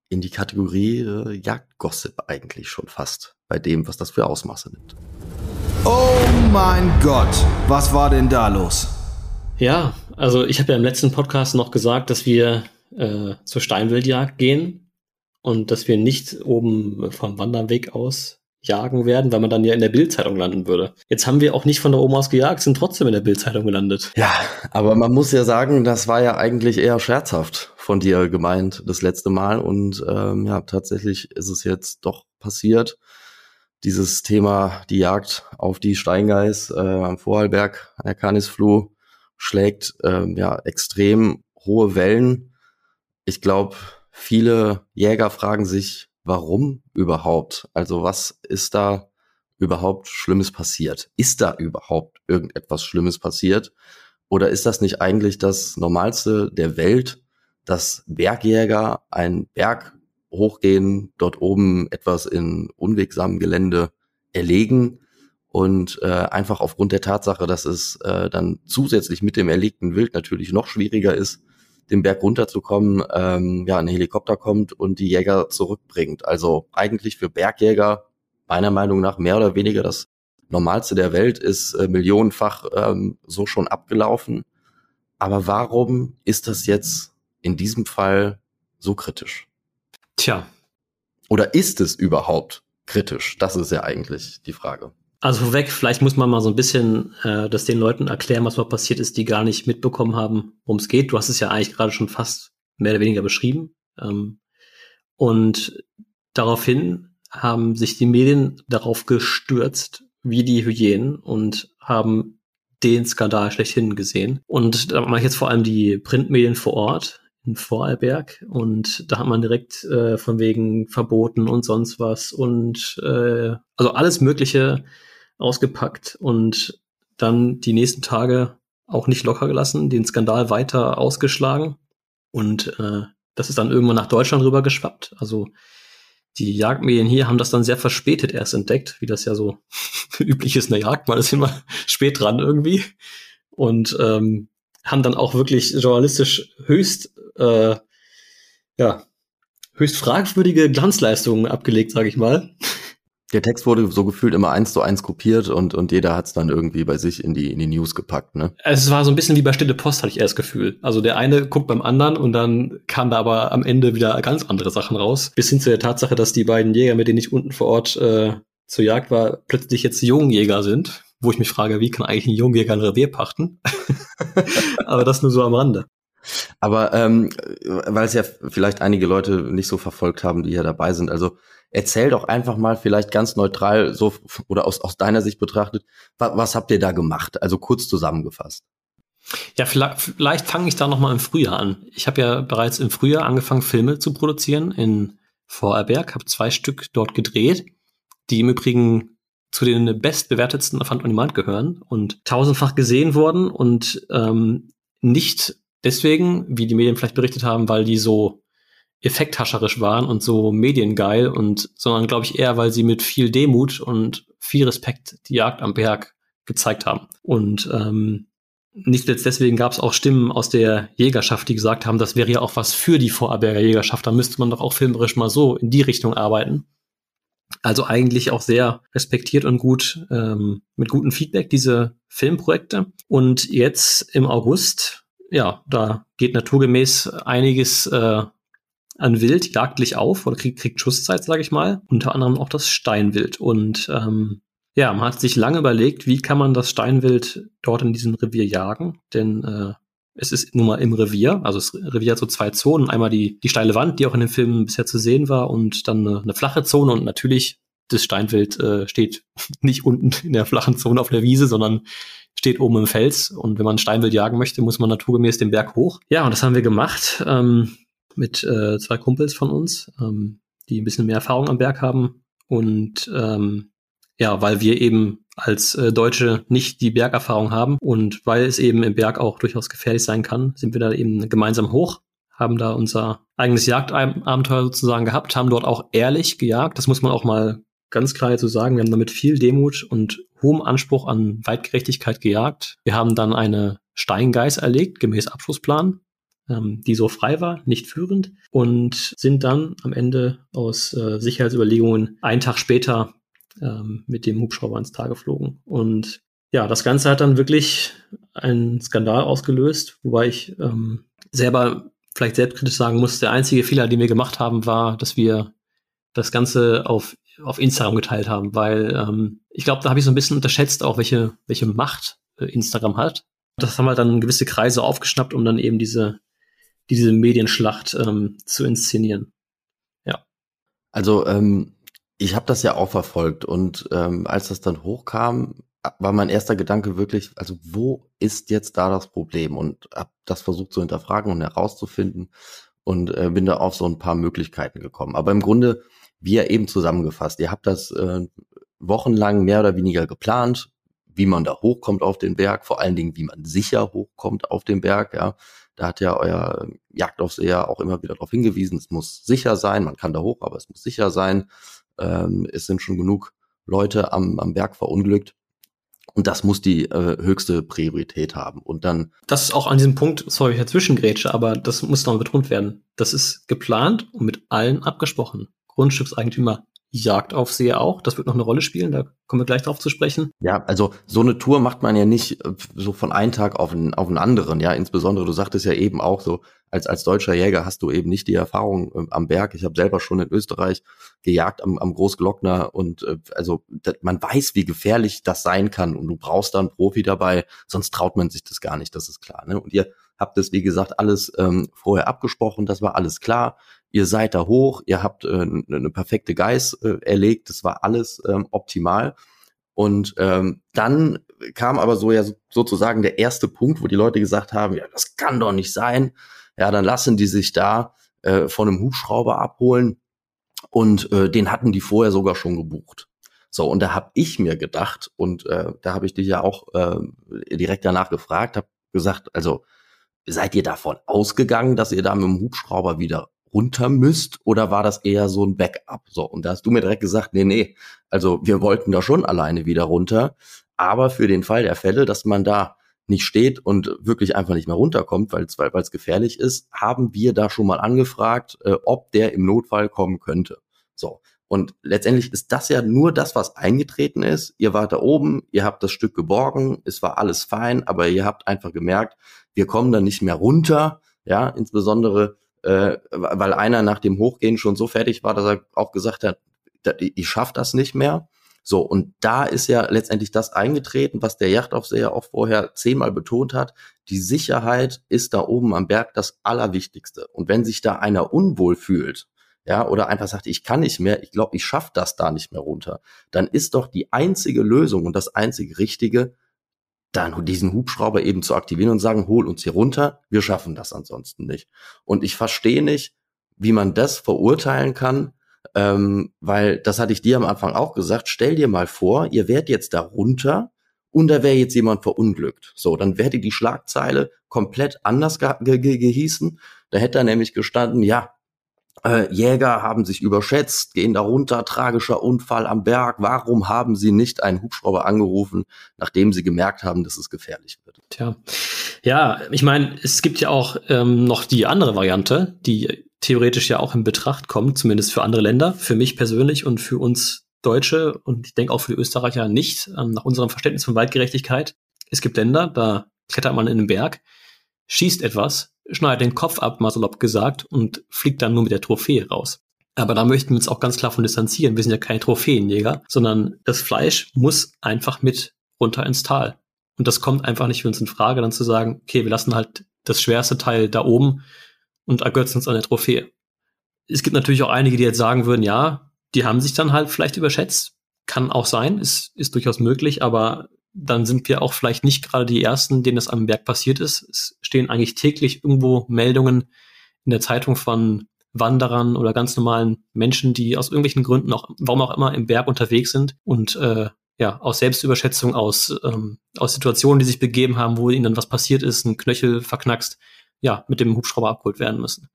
in die Kategorie äh, Jagdgossip eigentlich schon fast bei dem, was das für Ausmaße nimmt. Oh mein Gott, was war denn da los? Ja, also ich habe ja im letzten Podcast noch gesagt, dass wir äh, zur Steinwildjagd gehen und dass wir nicht oben vom Wanderweg aus jagen werden, weil man dann ja in der Bildzeitung landen würde. Jetzt haben wir auch nicht von da oben aus gejagt, sind trotzdem in der Bildzeitung gelandet. Ja, aber man muss ja sagen, das war ja eigentlich eher scherzhaft von dir gemeint das letzte Mal und ähm, ja, tatsächlich ist es jetzt doch passiert. Dieses Thema, die Jagd auf die Steingeiß äh, am Vorarlberg, an der Canisfluh, schlägt ähm, ja extrem hohe Wellen. Ich glaube, viele Jäger fragen sich, warum überhaupt? Also was ist da überhaupt Schlimmes passiert? Ist da überhaupt irgendetwas Schlimmes passiert? Oder ist das nicht eigentlich das Normalste der Welt, dass Bergjäger einen Berg hochgehen, dort oben etwas in unwegsamem Gelände erlegen und äh, einfach aufgrund der Tatsache, dass es äh, dann zusätzlich mit dem erlegten Wild natürlich noch schwieriger ist, den Berg runterzukommen, ähm, ja, ein Helikopter kommt und die Jäger zurückbringt. Also eigentlich für Bergjäger meiner Meinung nach mehr oder weniger das Normalste der Welt ist äh, millionenfach ähm, so schon abgelaufen. Aber warum ist das jetzt in diesem Fall so kritisch? Tja. Oder ist es überhaupt kritisch? Das ist ja eigentlich die Frage. Also vorweg, vielleicht muss man mal so ein bisschen äh, das den Leuten erklären, was mal passiert ist, die gar nicht mitbekommen haben, worum es geht. Du hast es ja eigentlich gerade schon fast mehr oder weniger beschrieben. Ähm, und daraufhin haben sich die Medien darauf gestürzt, wie die Hyänen und haben den Skandal schlechthin gesehen. Und da mache ich jetzt vor allem die Printmedien vor Ort in Vorarlberg und da hat man direkt äh, von wegen Verboten und sonst was und äh, also alles Mögliche ausgepackt und dann die nächsten Tage auch nicht locker gelassen, den Skandal weiter ausgeschlagen und äh, das ist dann irgendwann nach Deutschland rüber geschwappt. Also die Jagdmedien hier haben das dann sehr verspätet erst entdeckt, wie das ja so [laughs] üblich ist in der Jagd. Man ist immer [laughs] spät dran irgendwie. Und ähm, haben dann auch wirklich journalistisch höchst, äh, ja, höchst fragwürdige Glanzleistungen abgelegt, sage ich mal. Der Text wurde so gefühlt immer eins zu eins kopiert und, und jeder hat es dann irgendwie bei sich in die, in die News gepackt, ne? Es war so ein bisschen wie bei Stille Post, hatte ich erst Gefühl. Also der eine guckt beim anderen und dann kam da aber am Ende wieder ganz andere Sachen raus. Bis hin zu der Tatsache, dass die beiden Jäger, mit denen ich unten vor Ort äh, zur Jagd war, plötzlich jetzt Jungjäger sind. Wo ich mich frage, wie kann eigentlich ein Jungjäger ein Revier pachten? [laughs] aber das nur so am Rande. Aber ähm, weil es ja vielleicht einige Leute nicht so verfolgt haben, die hier dabei sind, also erzähl doch einfach mal vielleicht ganz neutral so oder aus, aus deiner Sicht betrachtet, was, was habt ihr da gemacht? Also kurz zusammengefasst. Ja, vielleicht, vielleicht fange ich da noch mal im Frühjahr an. Ich habe ja bereits im Frühjahr angefangen, Filme zu produzieren in Vorarlberg, habe zwei Stück dort gedreht, die im Übrigen zu den bestbewertetsten Fund on Demand gehören und tausendfach gesehen wurden und ähm, nicht deswegen, wie die Medien vielleicht berichtet haben, weil die so effekthascherisch waren und so mediengeil und, sondern glaube ich eher, weil sie mit viel Demut und viel Respekt die Jagd am Berg gezeigt haben. Und ähm, nicht jetzt deswegen gab es auch Stimmen aus der Jägerschaft, die gesagt haben, das wäre ja auch was für die Vorarlberger Jägerschaft. Da müsste man doch auch filmerisch mal so in die Richtung arbeiten. Also eigentlich auch sehr respektiert und gut ähm, mit gutem Feedback diese Filmprojekte. Und jetzt im August, ja, da geht naturgemäß einiges äh, an Wild jagdlich auf oder kriegt, kriegt Schusszeit, sage ich mal. Unter anderem auch das Steinwild. Und ähm, ja, man hat sich lange überlegt, wie kann man das Steinwild dort in diesem Revier jagen? Denn äh, es ist nun mal im Revier, also das Revier hat so zwei Zonen. Einmal die, die steile Wand, die auch in den Filmen bisher zu sehen war, und dann eine, eine flache Zone. Und natürlich, das Steinwild äh, steht [laughs] nicht unten in der flachen Zone auf der Wiese, sondern steht oben im Fels. Und wenn man Steinwild jagen möchte, muss man naturgemäß den Berg hoch. Ja, und das haben wir gemacht. Ähm, mit äh, zwei Kumpels von uns, ähm, die ein bisschen mehr Erfahrung am Berg haben. Und ähm, ja, weil wir eben als äh, Deutsche nicht die Bergerfahrung haben und weil es eben im Berg auch durchaus gefährlich sein kann, sind wir da eben gemeinsam hoch, haben da unser eigenes Jagdabenteuer sozusagen gehabt, haben dort auch ehrlich gejagt. Das muss man auch mal ganz klar so sagen. Wir haben damit viel Demut und hohem Anspruch an Weitgerechtigkeit gejagt. Wir haben dann eine Steingeiß erlegt, gemäß Abschlussplan ähm, die so frei war, nicht führend und sind dann am Ende aus äh, Sicherheitsüberlegungen einen Tag später ähm, mit dem Hubschrauber ins Tal geflogen. Und ja, das Ganze hat dann wirklich einen Skandal ausgelöst, wobei ich ähm, selber vielleicht selbstkritisch sagen muss, der einzige Fehler, den wir gemacht haben, war, dass wir das Ganze auf, auf Instagram geteilt haben, weil ähm, ich glaube, da habe ich so ein bisschen unterschätzt auch, welche, welche Macht äh, Instagram hat. Das haben halt dann gewisse Kreise aufgeschnappt, um dann eben diese diese Medienschlacht ähm, zu inszenieren. Ja. Also ähm, ich habe das ja auch verfolgt und ähm, als das dann hochkam, war mein erster Gedanke wirklich, also wo ist jetzt da das Problem? Und habe das versucht zu hinterfragen und herauszufinden und äh, bin da auf so ein paar Möglichkeiten gekommen. Aber im Grunde, wie ja eben zusammengefasst, ihr habt das äh, wochenlang mehr oder weniger geplant, wie man da hochkommt auf den Berg, vor allen Dingen, wie man sicher hochkommt auf den Berg, ja. Da hat ja euer Jagdaufseher auch immer wieder darauf hingewiesen, es muss sicher sein, man kann da hoch, aber es muss sicher sein. Ähm, es sind schon genug Leute am, am Berg verunglückt. Und das muss die äh, höchste Priorität haben. Und dann. Das ist auch an diesem Punkt, sorry, Herr Zwischengrätsche, aber das muss noch betont werden. Das ist geplant und mit allen abgesprochen. Grundstückseigentümer Jagdaufseher auch. Das wird noch eine Rolle spielen, da kommen wir gleich drauf zu sprechen. Ja, also so eine Tour macht man ja nicht äh, so von einem Tag auf einen, auf einen anderen. Ja, insbesondere, du sagtest ja eben auch so, als, als deutscher Jäger hast du eben nicht die Erfahrung äh, am Berg. Ich habe selber schon in Österreich gejagt am, am Großglockner und äh, also man weiß, wie gefährlich das sein kann und du brauchst da einen Profi dabei, sonst traut man sich das gar nicht, das ist klar. Ne? Und ihr habt das, wie gesagt, alles ähm, vorher abgesprochen, das war alles klar ihr seid da hoch, ihr habt äh, eine perfekte Geiß äh, erlegt, das war alles ähm, optimal. Und ähm, dann kam aber so ja sozusagen der erste Punkt, wo die Leute gesagt haben, ja, das kann doch nicht sein. Ja, dann lassen die sich da äh, von einem Hubschrauber abholen und äh, den hatten die vorher sogar schon gebucht. So, und da habe ich mir gedacht, und äh, da habe ich dich ja auch äh, direkt danach gefragt, habe gesagt, also seid ihr davon ausgegangen, dass ihr da mit dem Hubschrauber wieder runter müsst oder war das eher so ein Backup? So, und da hast du mir direkt gesagt, nee, nee, also wir wollten da schon alleine wieder runter, aber für den Fall der Fälle, dass man da nicht steht und wirklich einfach nicht mehr runterkommt, weil es gefährlich ist, haben wir da schon mal angefragt, äh, ob der im Notfall kommen könnte. So. Und letztendlich ist das ja nur das, was eingetreten ist. Ihr wart da oben, ihr habt das Stück geborgen, es war alles fein, aber ihr habt einfach gemerkt, wir kommen da nicht mehr runter. Ja, insbesondere äh, weil einer nach dem Hochgehen schon so fertig war, dass er auch gesagt hat, ich schaff das nicht mehr. So, und da ist ja letztendlich das eingetreten, was der Yachtaufseher auch vorher zehnmal betont hat. Die Sicherheit ist da oben am Berg das Allerwichtigste. Und wenn sich da einer unwohl fühlt, ja, oder einfach sagt, ich kann nicht mehr, ich glaube, ich schaff das da nicht mehr runter, dann ist doch die einzige Lösung und das einzige Richtige, dann diesen Hubschrauber eben zu aktivieren und sagen, hol uns hier runter, wir schaffen das ansonsten nicht. Und ich verstehe nicht, wie man das verurteilen kann, ähm, weil das hatte ich dir am Anfang auch gesagt, stell dir mal vor, ihr wärt jetzt da runter und da wäre jetzt jemand verunglückt. So, dann wäre die Schlagzeile komplett anders ge ge gehießen. Da hätte er nämlich gestanden, ja, äh, Jäger haben sich überschätzt, gehen darunter, tragischer Unfall am Berg. Warum haben sie nicht einen Hubschrauber angerufen, nachdem sie gemerkt haben, dass es gefährlich wird? Tja, ja, ich meine, es gibt ja auch ähm, noch die andere Variante, die theoretisch ja auch in Betracht kommt, zumindest für andere Länder, für mich persönlich und für uns Deutsche und ich denke auch für die Österreicher nicht, ähm, nach unserem Verständnis von Waldgerechtigkeit. Es gibt Länder, da klettert man in den Berg, schießt etwas, schneidet den Kopf ab, mal salopp gesagt, und fliegt dann nur mit der Trophäe raus. Aber da möchten wir uns auch ganz klar von distanzieren. Wir sind ja keine Trophäenjäger, sondern das Fleisch muss einfach mit runter ins Tal. Und das kommt einfach nicht für uns in Frage, dann zu sagen, okay, wir lassen halt das schwerste Teil da oben und ergötzen uns an der Trophäe. Es gibt natürlich auch einige, die jetzt sagen würden, ja, die haben sich dann halt vielleicht überschätzt. Kann auch sein, ist, ist durchaus möglich, aber dann sind wir auch vielleicht nicht gerade die Ersten, denen das am Berg passiert ist. Es stehen eigentlich täglich irgendwo Meldungen in der Zeitung von Wanderern oder ganz normalen Menschen, die aus irgendwelchen Gründen auch, warum auch immer, im Berg unterwegs sind und äh, ja, aus Selbstüberschätzung, aus, ähm, aus Situationen, die sich begeben haben, wo ihnen dann was passiert ist, ein Knöchel verknackst, ja, mit dem Hubschrauber abgeholt werden müssen.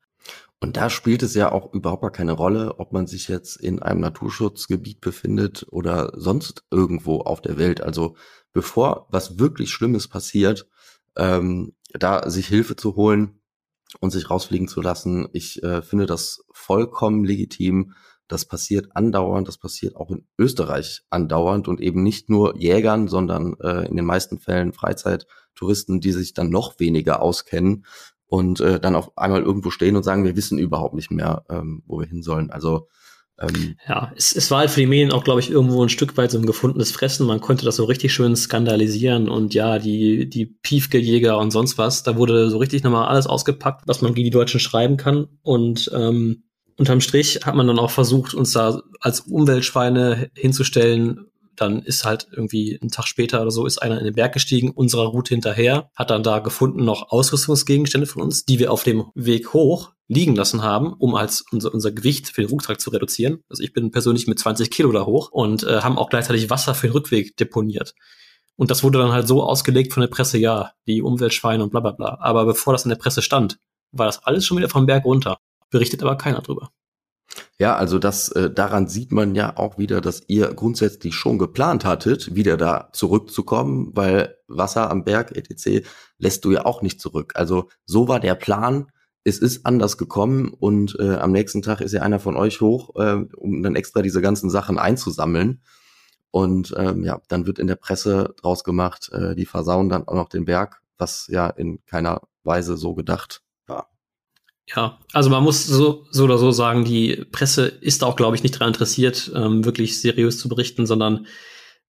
Und da spielt es ja auch überhaupt gar keine Rolle, ob man sich jetzt in einem Naturschutzgebiet befindet oder sonst irgendwo auf der Welt. Also bevor was wirklich Schlimmes passiert, ähm, da sich Hilfe zu holen und sich rausfliegen zu lassen. Ich äh, finde das vollkommen legitim. Das passiert andauernd, das passiert auch in Österreich andauernd und eben nicht nur Jägern, sondern äh, in den meisten Fällen Freizeittouristen, die sich dann noch weniger auskennen und äh, dann auf einmal irgendwo stehen und sagen, wir wissen überhaupt nicht mehr, ähm, wo wir hin sollen. Also ähm, ja, es, es war halt für die Medien auch, glaube ich, irgendwo ein Stück weit so ein gefundenes Fressen. Man konnte das so richtig schön skandalisieren und ja, die, die Piefke-Jäger und sonst was, da wurde so richtig nochmal alles ausgepackt, was man gegen die Deutschen schreiben kann. Und ähm, unterm Strich hat man dann auch versucht, uns da als Umweltschweine hinzustellen, dann ist halt irgendwie ein Tag später oder so ist einer in den Berg gestiegen, unserer Route hinterher, hat dann da gefunden noch Ausrüstungsgegenstände von uns, die wir auf dem Weg hoch liegen lassen haben, um als unser, unser Gewicht für den Rucksack zu reduzieren. Also ich bin persönlich mit 20 Kilo da hoch und äh, haben auch gleichzeitig Wasser für den Rückweg deponiert. Und das wurde dann halt so ausgelegt von der Presse, ja, die Umweltschweine und bla bla bla. Aber bevor das in der Presse stand, war das alles schon wieder vom Berg runter. Berichtet aber keiner drüber. Ja, also das äh, daran sieht man ja auch wieder, dass ihr grundsätzlich schon geplant hattet, wieder da zurückzukommen, weil Wasser am Berg etc. lässt du ja auch nicht zurück. Also so war der Plan. es ist anders gekommen und äh, am nächsten Tag ist ja einer von euch hoch, äh, um dann extra diese ganzen Sachen einzusammeln. Und ähm, ja, dann wird in der Presse draus gemacht, äh, die versauen dann auch noch den Berg, was ja in keiner Weise so gedacht. Ja, also man muss so, so oder so sagen, die Presse ist auch, glaube ich, nicht daran interessiert, ähm, wirklich seriös zu berichten, sondern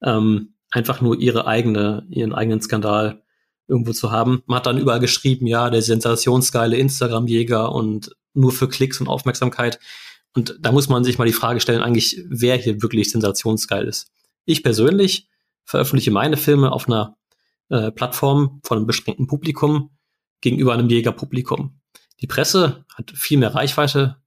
ähm, einfach nur ihre eigene, ihren eigenen Skandal irgendwo zu haben. Man hat dann überall geschrieben, ja, der sensationsgeile Instagram-Jäger und nur für Klicks und Aufmerksamkeit. Und da muss man sich mal die Frage stellen, eigentlich, wer hier wirklich sensationsgeil ist. Ich persönlich veröffentliche meine Filme auf einer äh, Plattform von einem beschränkten Publikum gegenüber einem Jägerpublikum. Die Presse hat viel mehr Reichweite,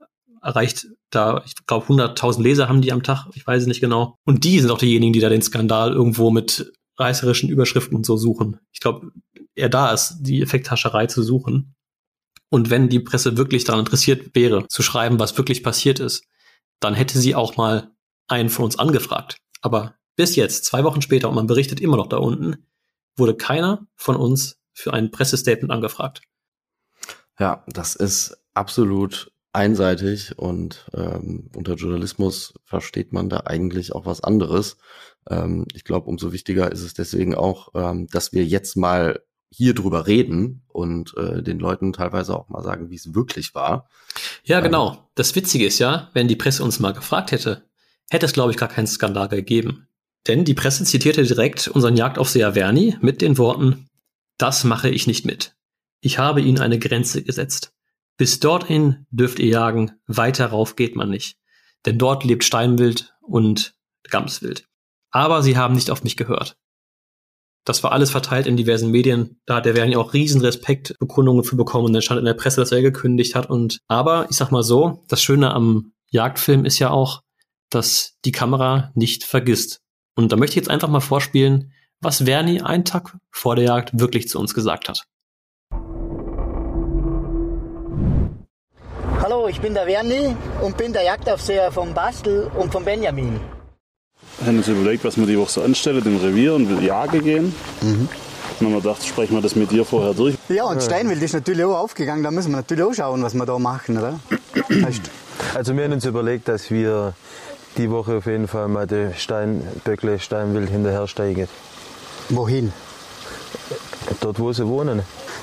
erreicht da, ich glaube, 100.000 Leser haben die am Tag, ich weiß es nicht genau. Und die sind auch diejenigen, die da den Skandal irgendwo mit reißerischen Überschriften und so suchen. Ich glaube, eher da ist die Effekthascherei zu suchen. Und wenn die Presse wirklich daran interessiert wäre, zu schreiben, was wirklich passiert ist, dann hätte sie auch mal einen von uns angefragt. Aber bis jetzt, zwei Wochen später, und man berichtet immer noch da unten, wurde keiner von uns für ein Pressestatement angefragt. Ja, das ist absolut einseitig und ähm, unter Journalismus versteht man da eigentlich auch was anderes. Ähm, ich glaube, umso wichtiger ist es deswegen auch, ähm, dass wir jetzt mal hier drüber reden und äh, den Leuten teilweise auch mal sagen, wie es wirklich war. Ja, genau. Das Witzige ist ja, wenn die Presse uns mal gefragt hätte, hätte es, glaube ich, gar keinen Skandal gegeben. Denn die Presse zitierte direkt unseren Jagdaufseher Verni mit den Worten, das mache ich nicht mit. Ich habe ihnen eine Grenze gesetzt. Bis dorthin dürft ihr jagen, weiter rauf geht man nicht. Denn dort lebt Steinwild und Gamswild. Aber sie haben nicht auf mich gehört. Das war alles verteilt in diversen Medien. Da hat der Verni auch riesen Respekt, Bekundungen für bekommen. Und dann stand in der Presse, dass er gekündigt hat. Und aber ich sag mal so, das Schöne am Jagdfilm ist ja auch, dass die Kamera nicht vergisst. Und da möchte ich jetzt einfach mal vorspielen, was Verni einen Tag vor der Jagd wirklich zu uns gesagt hat. Hallo, ich bin der Verni und bin der Jagdaufseher vom Bastel und vom Benjamin. Wir haben uns überlegt, was wir die Woche so anstellen im Revier und will jagen gehen. Mhm. Dann haben wir gedacht, sprechen wir das mit dir vorher durch. Ja, und Steinwild ist natürlich auch aufgegangen. Da müssen wir natürlich auch schauen, was wir da machen, oder? also wir haben uns überlegt, dass wir die Woche auf jeden Fall mal die Steinböckle, Steinwild hinterhersteigen. Wohin? Dort, wo sie wohnen.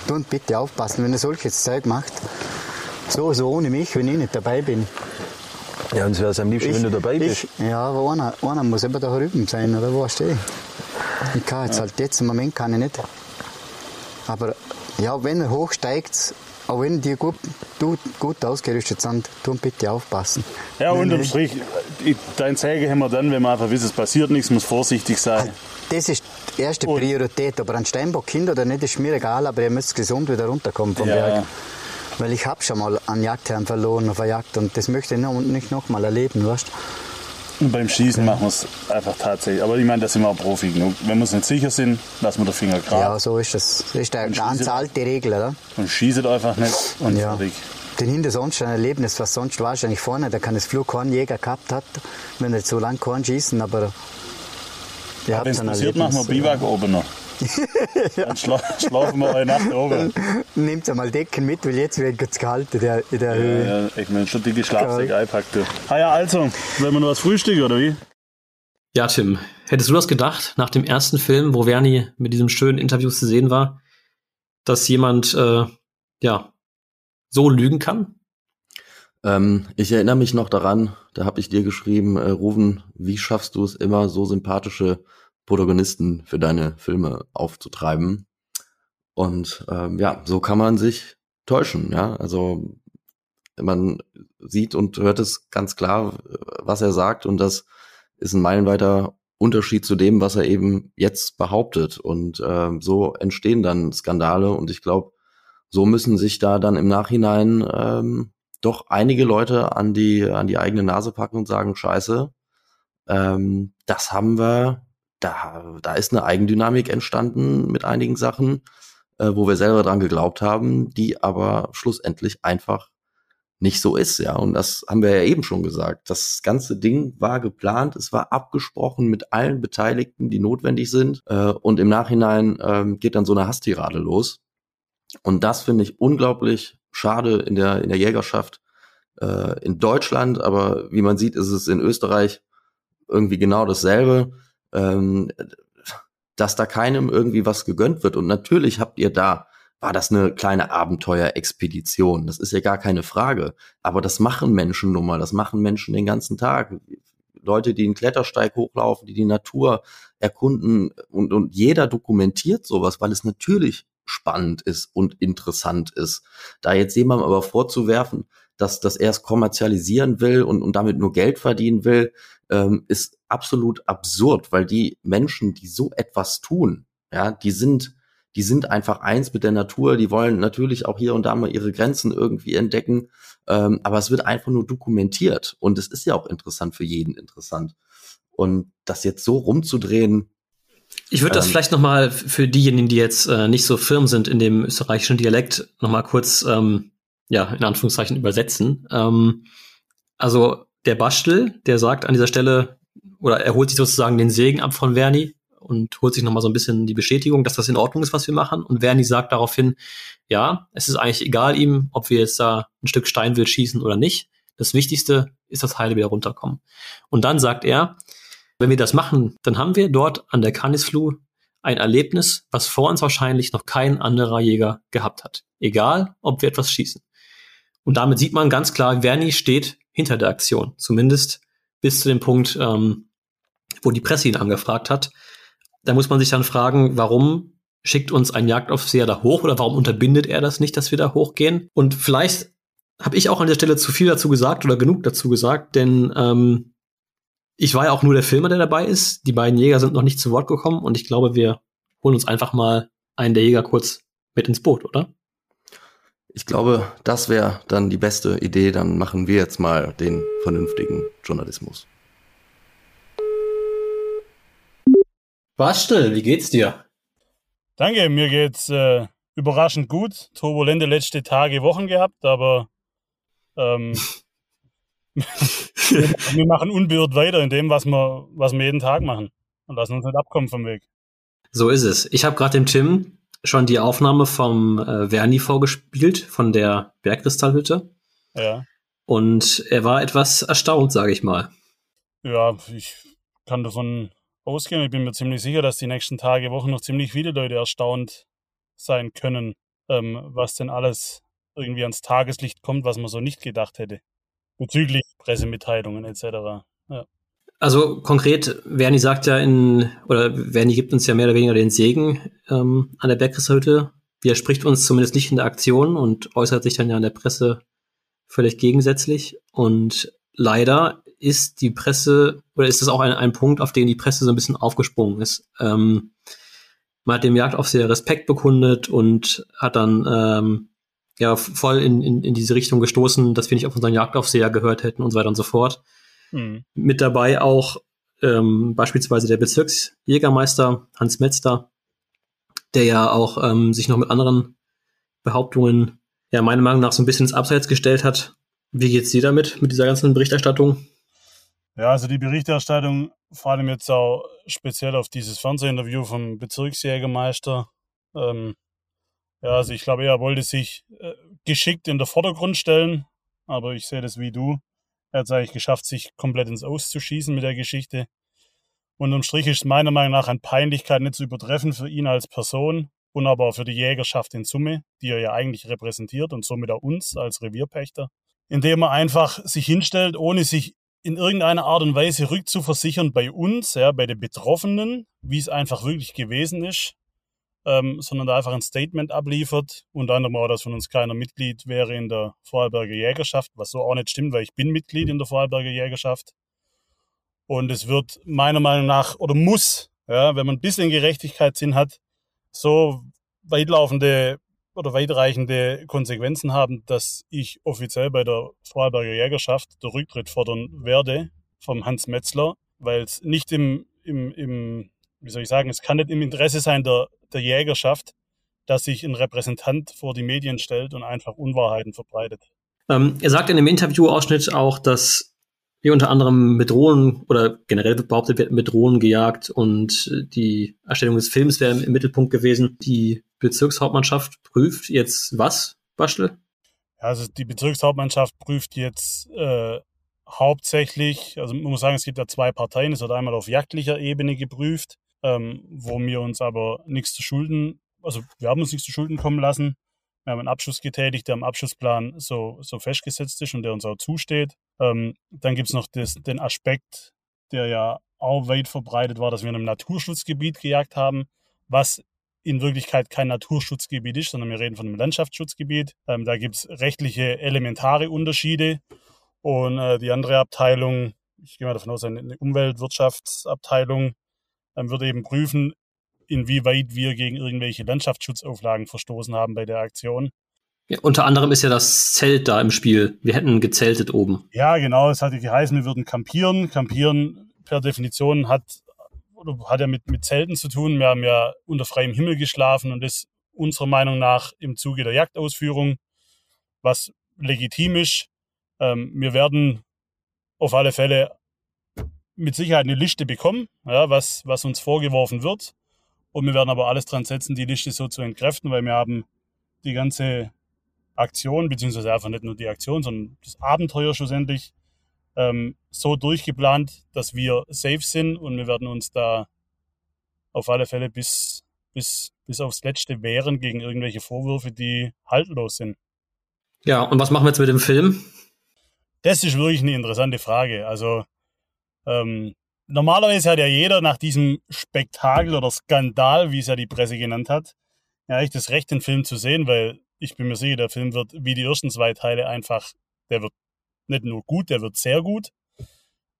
Und bitte aufpassen, wenn ihr solches Zeug macht. So, so ohne mich, wenn ich nicht dabei bin. Ja, uns wäre es am liebsten, ich, wenn du dabei bist. Ich, ja, aber einer, einer muss eben da drüben sein, oder wo stehe ich? Ich kann jetzt ja. halt jetzt im Moment kann ich nicht. Aber ja, wenn er hochsteigt, auch wenn die gut, gut, gut ausgerüstet sind, tun bitte aufpassen. Ja, unterm Strich, dein Zeigen haben wir dann, wenn man einfach wissen, es passiert nichts, muss vorsichtig sein. Das ist die erste Priorität. Aber ein Steinbock Kind oder nicht, ist mir egal, aber ihr müsst gesund wieder runterkommen vom ja. Berg. Weil ich habe schon mal einen Jagdherrn verloren auf der Jagd und das möchte ich noch, nicht nochmal erleben, weißt und beim Schießen machen wir es einfach tatsächlich. Aber ich meine, da sind wir auch Profi genug. Wenn wir uns nicht sicher sind, lassen wir den Finger gerade. Ja, so ist das. Das ist eine ganz alte Regel, oder? Und schießt einfach nicht und ja. fertig. Den hinter sonst ein Erlebnis, was sonst wahrscheinlich vorne, da kann es Flug keinen Jäger gehabt hat, wenn er so lang keinen schießen, aber ja, wenn es passiert, machen wir Biwak oben noch. [laughs] Dann schla schlafen wir eine Nacht oben. [laughs] Nehmt einmal Decken mit, weil jetzt wird es kalt in der, in der Höhe. Ja, ich meine, schon dicke Schlafsäcke einpackt. Ah ja, also, wollen wir noch was frühstücken, oder wie? Ja, Tim, hättest du das gedacht, nach dem ersten Film, wo Verni mit diesem schönen Interview zu sehen war, dass jemand, äh, ja, so lügen kann? Ähm, ich erinnere mich noch daran, da habe ich dir geschrieben, äh, Ruven, wie schaffst du es immer, so sympathische Protagonisten für deine Filme aufzutreiben? Und ähm, ja, so kann man sich täuschen, ja. Also man sieht und hört es ganz klar, was er sagt, und das ist ein meilenweiter Unterschied zu dem, was er eben jetzt behauptet. Und äh, so entstehen dann Skandale und ich glaube, so müssen sich da dann im Nachhinein ähm, doch einige Leute an die, an die eigene Nase packen und sagen, scheiße, ähm, das haben wir, da, da ist eine Eigendynamik entstanden mit einigen Sachen, äh, wo wir selber dran geglaubt haben, die aber schlussendlich einfach nicht so ist, ja. Und das haben wir ja eben schon gesagt. Das ganze Ding war geplant, es war abgesprochen mit allen Beteiligten, die notwendig sind. Äh, und im Nachhinein äh, geht dann so eine Hasstirade los. Und das finde ich unglaublich schade in der, in der Jägerschaft äh, in Deutschland, aber wie man sieht, ist es in Österreich irgendwie genau dasselbe, ähm, dass da keinem irgendwie was gegönnt wird. Und natürlich habt ihr da, war das eine kleine Abenteuerexpedition. Das ist ja gar keine Frage. Aber das machen Menschen nun mal. Das machen Menschen den ganzen Tag. Leute, die einen Klettersteig hochlaufen, die die Natur erkunden und, und jeder dokumentiert sowas, weil es natürlich spannend ist und interessant ist. Da jetzt jemandem aber vorzuwerfen, dass, dass er es kommerzialisieren will und, und damit nur Geld verdienen will, ähm, ist absolut absurd, weil die Menschen, die so etwas tun, ja, die sind, die sind einfach eins mit der Natur, die wollen natürlich auch hier und da mal ihre Grenzen irgendwie entdecken, ähm, aber es wird einfach nur dokumentiert und es ist ja auch interessant für jeden interessant. Und das jetzt so rumzudrehen, ich würde das ähm, vielleicht noch mal für diejenigen, die jetzt äh, nicht so firm sind in dem österreichischen Dialekt, noch mal kurz ähm, ja in Anführungszeichen übersetzen. Ähm, also der Bastel, der sagt an dieser Stelle oder er holt sich sozusagen den Segen ab von Verni und holt sich noch mal so ein bisschen die Bestätigung, dass das in Ordnung ist, was wir machen. Und Verni sagt daraufhin, ja, es ist eigentlich egal ihm, ob wir jetzt da ein Stück Steinwild schießen oder nicht. Das Wichtigste ist, dass Heile wieder runterkommen. Und dann sagt er, wenn wir das machen, dann haben wir dort an der Canisflu ein Erlebnis, was vor uns wahrscheinlich noch kein anderer Jäger gehabt hat. Egal, ob wir etwas schießen. Und damit sieht man ganz klar, Verni steht hinter der Aktion. Zumindest bis zu dem Punkt, ähm, wo die Presse ihn angefragt hat. Da muss man sich dann fragen, warum schickt uns ein Jagdaufseher da hoch oder warum unterbindet er das nicht, dass wir da hochgehen? Und vielleicht habe ich auch an der Stelle zu viel dazu gesagt oder genug dazu gesagt, denn ähm, ich war ja auch nur der Filmer, der dabei ist. Die beiden Jäger sind noch nicht zu Wort gekommen und ich glaube, wir holen uns einfach mal einen der Jäger kurz mit ins Boot, oder? Ich glaube, das wäre dann die beste Idee. Dann machen wir jetzt mal den vernünftigen Journalismus. Bastel, wie geht's dir? Danke, mir geht's äh, überraschend gut. Turbulente letzte Tage, Wochen gehabt, aber ähm, [laughs] wir machen unbeirrt weiter in dem, was wir, was wir jeden Tag machen. Und lassen uns nicht abkommen vom Weg. So ist es. Ich habe gerade dem Tim schon die Aufnahme vom äh, Verni vorgespielt, von der Bergkristallhütte. Ja. Und er war etwas erstaunt, sage ich mal. Ja, ich kann davon ausgehen. Ich bin mir ziemlich sicher, dass die nächsten Tage, Wochen noch ziemlich viele Leute erstaunt sein können, ähm, was denn alles irgendwie ans Tageslicht kommt, was man so nicht gedacht hätte bezüglich Pressemitteilungen etc. Ja. Also konkret, Verni sagt ja in, oder Verni gibt uns ja mehr oder weniger den Segen ähm, an der Bergrisshütte, widerspricht uns zumindest nicht in der Aktion und äußert sich dann ja in der Presse völlig gegensätzlich. Und leider ist die Presse, oder ist das auch ein, ein Punkt, auf den die Presse so ein bisschen aufgesprungen ist. Ähm, man hat dem Jagdaufseher Respekt bekundet und hat dann ähm, ja voll in, in, in diese Richtung gestoßen, dass wir nicht auf unseren Jagdaufseher gehört hätten und so weiter und so fort. Mhm. Mit dabei auch ähm, beispielsweise der Bezirksjägermeister Hans Metzler, der ja auch ähm, sich noch mit anderen Behauptungen, ja, meiner Meinung nach so ein bisschen ins Abseits gestellt hat. Wie geht's dir damit, mit dieser ganzen Berichterstattung? Ja, also die Berichterstattung, vor allem jetzt auch speziell auf dieses Fernsehinterview vom Bezirksjägermeister, ähm, ja, also ich glaube, er wollte sich äh, geschickt in der Vordergrund stellen, aber ich sehe das wie du. Er hat es eigentlich geschafft, sich komplett ins Auszuschießen mit der Geschichte. Unterm Strich ist meiner Meinung nach an Peinlichkeit nicht zu übertreffen für ihn als Person und aber auch für die Jägerschaft in Summe, die er ja eigentlich repräsentiert und somit auch uns als Revierpächter, indem er einfach sich hinstellt, ohne sich in irgendeiner Art und Weise rückzuversichern bei uns, ja, bei den Betroffenen, wie es einfach wirklich gewesen ist, ähm, sondern da einfach ein Statement abliefert. Unter anderem auch, dass von uns keiner Mitglied wäre in der Vorarlberger Jägerschaft, was so auch nicht stimmt, weil ich bin Mitglied in der Vorarlberger Jägerschaft. Und es wird meiner Meinung nach oder muss, ja, wenn man ein bisschen Gerechtigkeitssinn hat, so weitlaufende oder weitreichende Konsequenzen haben, dass ich offiziell bei der Vorarlberger Jägerschaft der Rücktritt fordern werde vom Hans Metzler, weil es nicht im, im, im, wie soll ich sagen, es kann nicht im Interesse sein der der Jägerschaft, dass sich ein Repräsentant vor die Medien stellt und einfach Unwahrheiten verbreitet. Ähm, er sagt in dem Interviewausschnitt auch, dass wir unter anderem mit Drohnen oder generell behauptet wird, mit Drohnen gejagt und die Erstellung des Films wäre im Mittelpunkt gewesen. Die Bezirkshauptmannschaft prüft jetzt was, Bastel? Also die Bezirkshauptmannschaft prüft jetzt äh, hauptsächlich, also man muss sagen, es gibt ja zwei Parteien. Es wird einmal auf jagdlicher Ebene geprüft, ähm, wo wir uns aber nichts zu Schulden, also wir haben uns nichts zu Schulden kommen lassen. Wir haben einen Abschluss getätigt, der im Abschlussplan so, so festgesetzt ist und der uns auch zusteht. Ähm, dann gibt es noch das, den Aspekt, der ja auch weit verbreitet war, dass wir in einem Naturschutzgebiet gejagt haben, was in Wirklichkeit kein Naturschutzgebiet ist, sondern wir reden von einem Landschaftsschutzgebiet. Ähm, da gibt es rechtliche elementare Unterschiede. Und äh, die andere Abteilung, ich gehe mal davon aus, eine Umweltwirtschaftsabteilung, ähm, wird eben prüfen, inwieweit wir gegen irgendwelche Landschaftsschutzauflagen verstoßen haben bei der Aktion. Ja, unter anderem ist ja das Zelt da im Spiel. Wir hätten gezeltet oben. Ja, genau. Es hatte geheißen, wir würden campieren. Campieren per Definition hat, hat ja mit, mit Zelten zu tun. Wir haben ja unter freiem Himmel geschlafen und das unserer Meinung nach im Zuge der Jagdausführung, was legitim ist. Ähm, wir werden auf alle Fälle mit Sicherheit eine Liste bekommen, ja, was, was uns vorgeworfen wird. Und wir werden aber alles dran setzen, die Liste so zu entkräften, weil wir haben die ganze Aktion, beziehungsweise einfach nicht nur die Aktion, sondern das Abenteuer schlussendlich ähm, so durchgeplant, dass wir safe sind und wir werden uns da auf alle Fälle bis, bis, bis aufs Letzte wehren gegen irgendwelche Vorwürfe, die haltlos sind. Ja, und was machen wir jetzt mit dem Film? Das ist wirklich eine interessante Frage. Also ähm, normalerweise hat ja jeder nach diesem Spektakel oder Skandal, wie es ja die Presse genannt hat, ja eigentlich das Recht, den Film zu sehen, weil ich bin mir sicher, der Film wird wie die ersten zwei Teile einfach, der wird nicht nur gut, der wird sehr gut,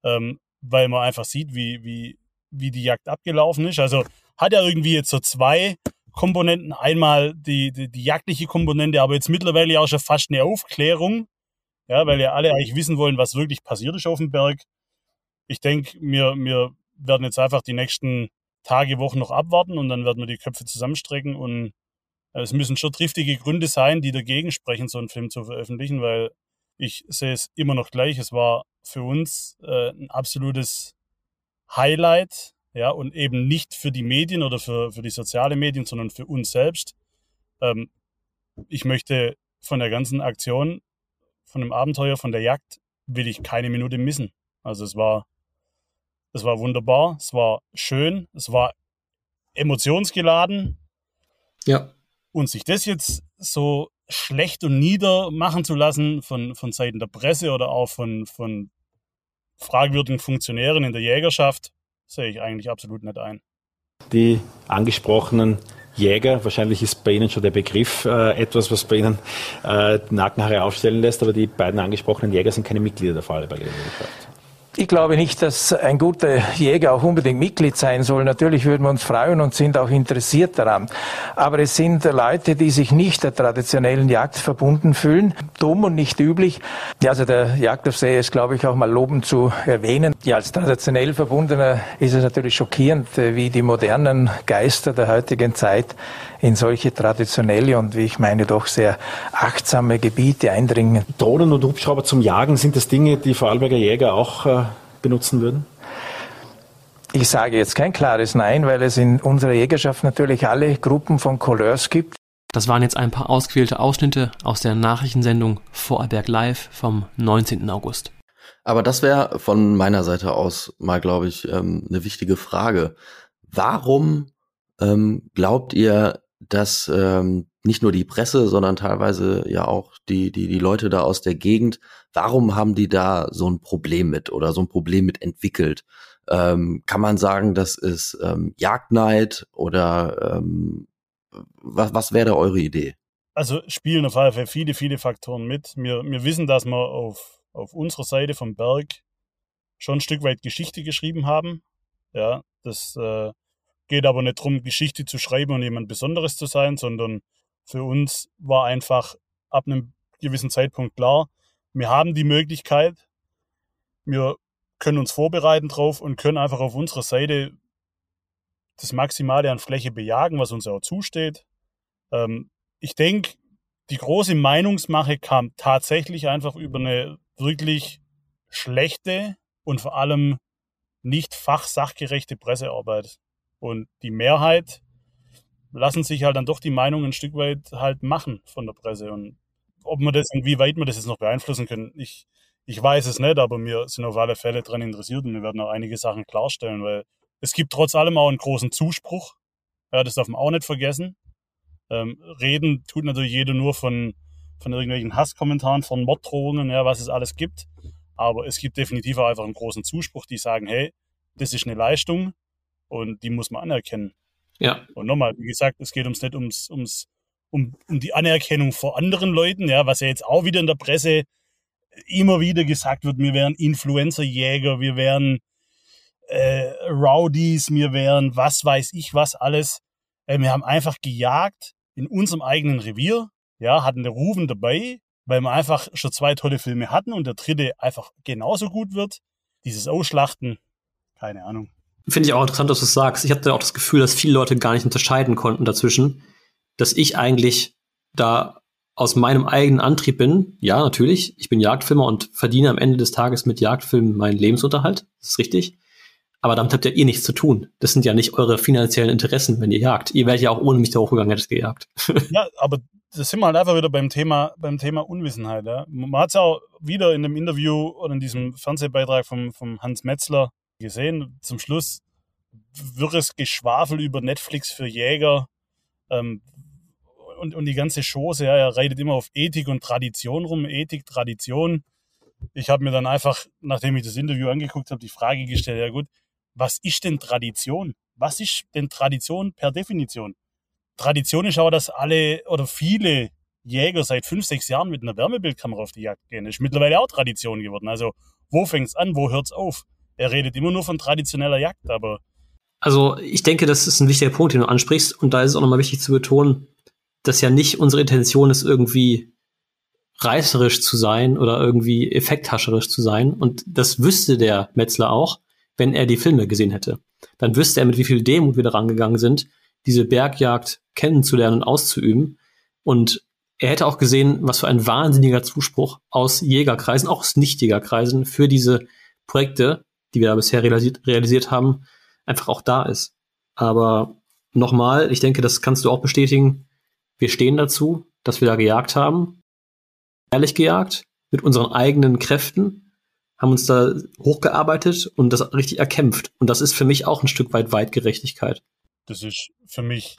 ähm, weil man einfach sieht, wie, wie, wie die Jagd abgelaufen ist. Also hat er irgendwie jetzt so zwei Komponenten. Einmal die, die, die jagdliche Komponente, aber jetzt mittlerweile auch schon fast eine Aufklärung, ja, weil ja alle eigentlich wissen wollen, was wirklich passiert ist auf dem Berg. Ich denke, wir, wir werden jetzt einfach die nächsten Tage, Wochen noch abwarten und dann werden wir die Köpfe zusammenstrecken und äh, es müssen schon triftige Gründe sein, die dagegen sprechen, so einen Film zu veröffentlichen, weil ich sehe es immer noch gleich. Es war für uns äh, ein absolutes Highlight, ja, und eben nicht für die Medien oder für, für die sozialen Medien, sondern für uns selbst. Ähm, ich möchte von der ganzen Aktion, von dem Abenteuer, von der Jagd, will ich keine Minute missen. Also es war, es war wunderbar, es war schön, es war emotionsgeladen. Ja. Und sich das jetzt so schlecht und nieder machen zu lassen von, von Seiten der Presse oder auch von, von fragwürdigen Funktionären in der Jägerschaft, sehe ich eigentlich absolut nicht ein. Die angesprochenen Jäger, wahrscheinlich ist bei Ihnen schon der Begriff äh, etwas, was bei Ihnen äh, Nackenhaare aufstellen lässt, aber die beiden angesprochenen Jäger sind keine Mitglieder der Fallballgewerkschaft. Ich glaube nicht, dass ein guter Jäger auch unbedingt Mitglied sein soll. Natürlich würden wir uns freuen und sind auch interessiert daran. Aber es sind Leute, die sich nicht der traditionellen Jagd verbunden fühlen. Dumm und nicht üblich. Ja, also der Jagd auf See ist, glaube ich, auch mal lobend zu erwähnen. Ja, als traditionell Verbundener ist es natürlich schockierend, wie die modernen Geister der heutigen Zeit in solche traditionelle und wie ich meine doch sehr achtsame Gebiete eindringen. Drohnen und Hubschrauber zum Jagen, sind das Dinge, die Vorarlberger Jäger auch äh, benutzen würden? Ich sage jetzt kein klares Nein, weil es in unserer Jägerschaft natürlich alle Gruppen von Couleurs gibt. Das waren jetzt ein paar ausgewählte Ausschnitte aus der Nachrichtensendung Vorarlberg Live vom 19. August. Aber das wäre von meiner Seite aus mal, glaube ich, ähm, eine wichtige Frage. Warum ähm, glaubt ihr, dass ähm, nicht nur die Presse, sondern teilweise ja auch die, die, die Leute da aus der Gegend, warum haben die da so ein Problem mit oder so ein Problem mit entwickelt? Ähm, kann man sagen, das ist ähm, Jagdneid oder ähm, was, was wäre da eure Idee? Also spielen auf jeden Fall viele, viele Faktoren mit. Wir, wir wissen, dass wir auf, auf unserer Seite vom Berg schon ein Stück weit Geschichte geschrieben haben. Ja, das äh, Geht aber nicht darum, Geschichte zu schreiben und jemand Besonderes zu sein, sondern für uns war einfach ab einem gewissen Zeitpunkt klar, wir haben die Möglichkeit, wir können uns vorbereiten drauf und können einfach auf unserer Seite das Maximale an Fläche bejagen, was uns auch zusteht. Ähm, ich denke, die große Meinungsmache kam tatsächlich einfach über eine wirklich schlechte und vor allem nicht fachsachgerechte Pressearbeit. Und die Mehrheit lassen sich halt dann doch die Meinung ein Stück weit halt machen von der Presse. Und ob man das und wie weit wir das jetzt noch beeinflussen können, ich, ich weiß es nicht, aber wir sind auf alle Fälle daran interessiert und wir werden auch einige Sachen klarstellen, weil es gibt trotz allem auch einen großen Zuspruch. Ja, das darf man auch nicht vergessen. Ähm, reden tut natürlich jeder nur von, von irgendwelchen Hasskommentaren, von Morddrohungen, ja, was es alles gibt. Aber es gibt definitiv auch einfach einen großen Zuspruch, die sagen, hey, das ist eine Leistung und die muss man anerkennen. Ja. Und nochmal, wie gesagt, es geht uns nicht ums, ums, um, um die Anerkennung vor anderen Leuten, ja, was ja jetzt auch wieder in der Presse immer wieder gesagt wird, wir wären Influencerjäger, wir wären äh, Rowdies, wir wären was weiß ich was alles. Äh, wir haben einfach gejagt in unserem eigenen Revier, ja, hatten den Rufen dabei, weil wir einfach schon zwei tolle Filme hatten und der dritte einfach genauso gut wird. Dieses Ausschlachten, keine Ahnung. Finde ich auch interessant, dass du es sagst. Ich hatte auch das Gefühl, dass viele Leute gar nicht unterscheiden konnten dazwischen, dass ich eigentlich da aus meinem eigenen Antrieb bin. Ja, natürlich, ich bin Jagdfilmer und verdiene am Ende des Tages mit Jagdfilmen meinen Lebensunterhalt. Das ist richtig. Aber damit habt ihr eh nichts zu tun. Das sind ja nicht eure finanziellen Interessen, wenn ihr jagt. Ihr werdet ja auch ohne mich da hochgegangen, hättet gejagt. [laughs] ja, aber das sind wir halt einfach wieder beim Thema, beim Thema Unwissenheit. Ja. Man hat es ja auch wieder in dem Interview oder in diesem Fernsehbeitrag vom, vom Hans Metzler gesehen. Zum Schluss wirres Geschwafel über Netflix für Jäger ähm, und, und die ganze Chose. Ja, er reitet immer auf Ethik und Tradition rum. Ethik, Tradition. Ich habe mir dann einfach, nachdem ich das Interview angeguckt habe, die Frage gestellt, ja gut, was ist denn Tradition? Was ist denn Tradition per Definition? Tradition ist aber, dass alle oder viele Jäger seit fünf, sechs Jahren mit einer Wärmebildkamera auf die Jagd gehen. Das ist mittlerweile auch Tradition geworden. Also wo fängt es an, wo hört es auf? Er redet immer nur von traditioneller Jagd, aber. Also ich denke, das ist ein wichtiger Punkt, den du ansprichst. Und da ist es auch nochmal wichtig zu betonen, dass ja nicht unsere Intention ist, irgendwie reißerisch zu sein oder irgendwie effekthascherisch zu sein. Und das wüsste der Metzler auch, wenn er die Filme gesehen hätte. Dann wüsste er, mit wie viel Demut wir da rangegangen sind, diese Bergjagd kennenzulernen und auszuüben. Und er hätte auch gesehen, was für ein wahnsinniger Zuspruch aus Jägerkreisen, auch aus Nichtjägerkreisen für diese Projekte, die wir da bisher realisiert, realisiert haben, einfach auch da ist. Aber nochmal, ich denke, das kannst du auch bestätigen. Wir stehen dazu, dass wir da gejagt haben. Ehrlich gejagt, mit unseren eigenen Kräften, haben uns da hochgearbeitet und das richtig erkämpft. Und das ist für mich auch ein Stück weit Weitgerechtigkeit. Das ist für mich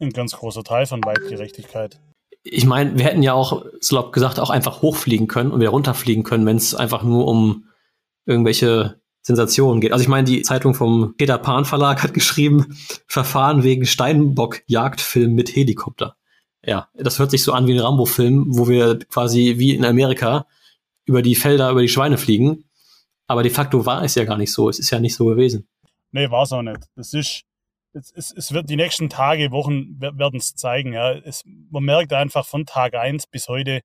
ein ganz großer Teil von Weitgerechtigkeit. Ich meine, wir hätten ja auch, salopp gesagt, auch einfach hochfliegen können und wieder runterfliegen können, wenn es einfach nur um irgendwelche Sensationen geht. Also ich meine, die Zeitung vom Peter Pan Verlag hat geschrieben, Verfahren wegen Steinbock-Jagdfilm mit Helikopter. Ja, das hört sich so an wie ein Rambo-Film, wo wir quasi wie in Amerika über die Felder, über die Schweine fliegen. Aber de facto war es ja gar nicht so. Es ist ja nicht so gewesen. Nee, war es auch nicht. Es ist, es, es, es wird die nächsten Tage, Wochen werden es zeigen. Man merkt einfach von Tag eins bis heute,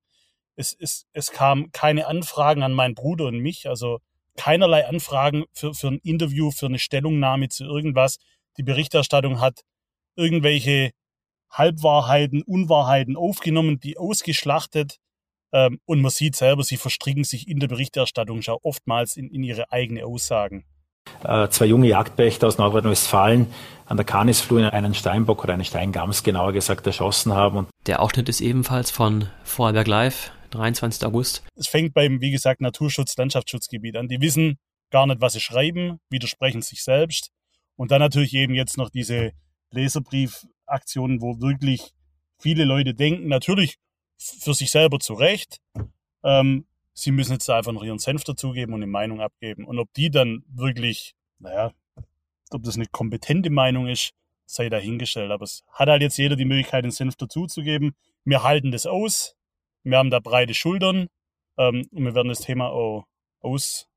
es, es, es kam keine Anfragen an meinen Bruder und mich. Also keinerlei Anfragen für, für ein Interview, für eine Stellungnahme zu irgendwas. Die Berichterstattung hat irgendwelche Halbwahrheiten, Unwahrheiten aufgenommen, die ausgeschlachtet. Ähm, und man sieht selber, sie verstricken sich in der Berichterstattung schon oftmals in, in ihre eigene Aussagen. Äh, zwei junge Jagdpächter aus Nordrhein-Westfalen an der Kanisfluh einen Steinbock oder einen Steingams genauer gesagt erschossen haben. Und der Ausschnitt ist ebenfalls von Vorarlberg Live, 23. August. Es fängt beim, wie gesagt, Naturschutz, Landschaftsschutzgebiet an. Die wissen gar nicht, was sie schreiben, widersprechen sich selbst. Und dann natürlich eben jetzt noch diese Leserbriefaktionen, wo wirklich viele Leute denken, natürlich für sich selber zurecht, ähm, sie müssen jetzt einfach noch ihren Senf dazugeben und eine Meinung abgeben. Und ob die dann wirklich, naja, ob das eine kompetente Meinung ist, sei dahingestellt. Aber es hat halt jetzt jeder die Möglichkeit, den Senf dazuzugeben. Wir halten das aus. Wir haben da breite Schultern ähm, und wir werden das Thema auch aus,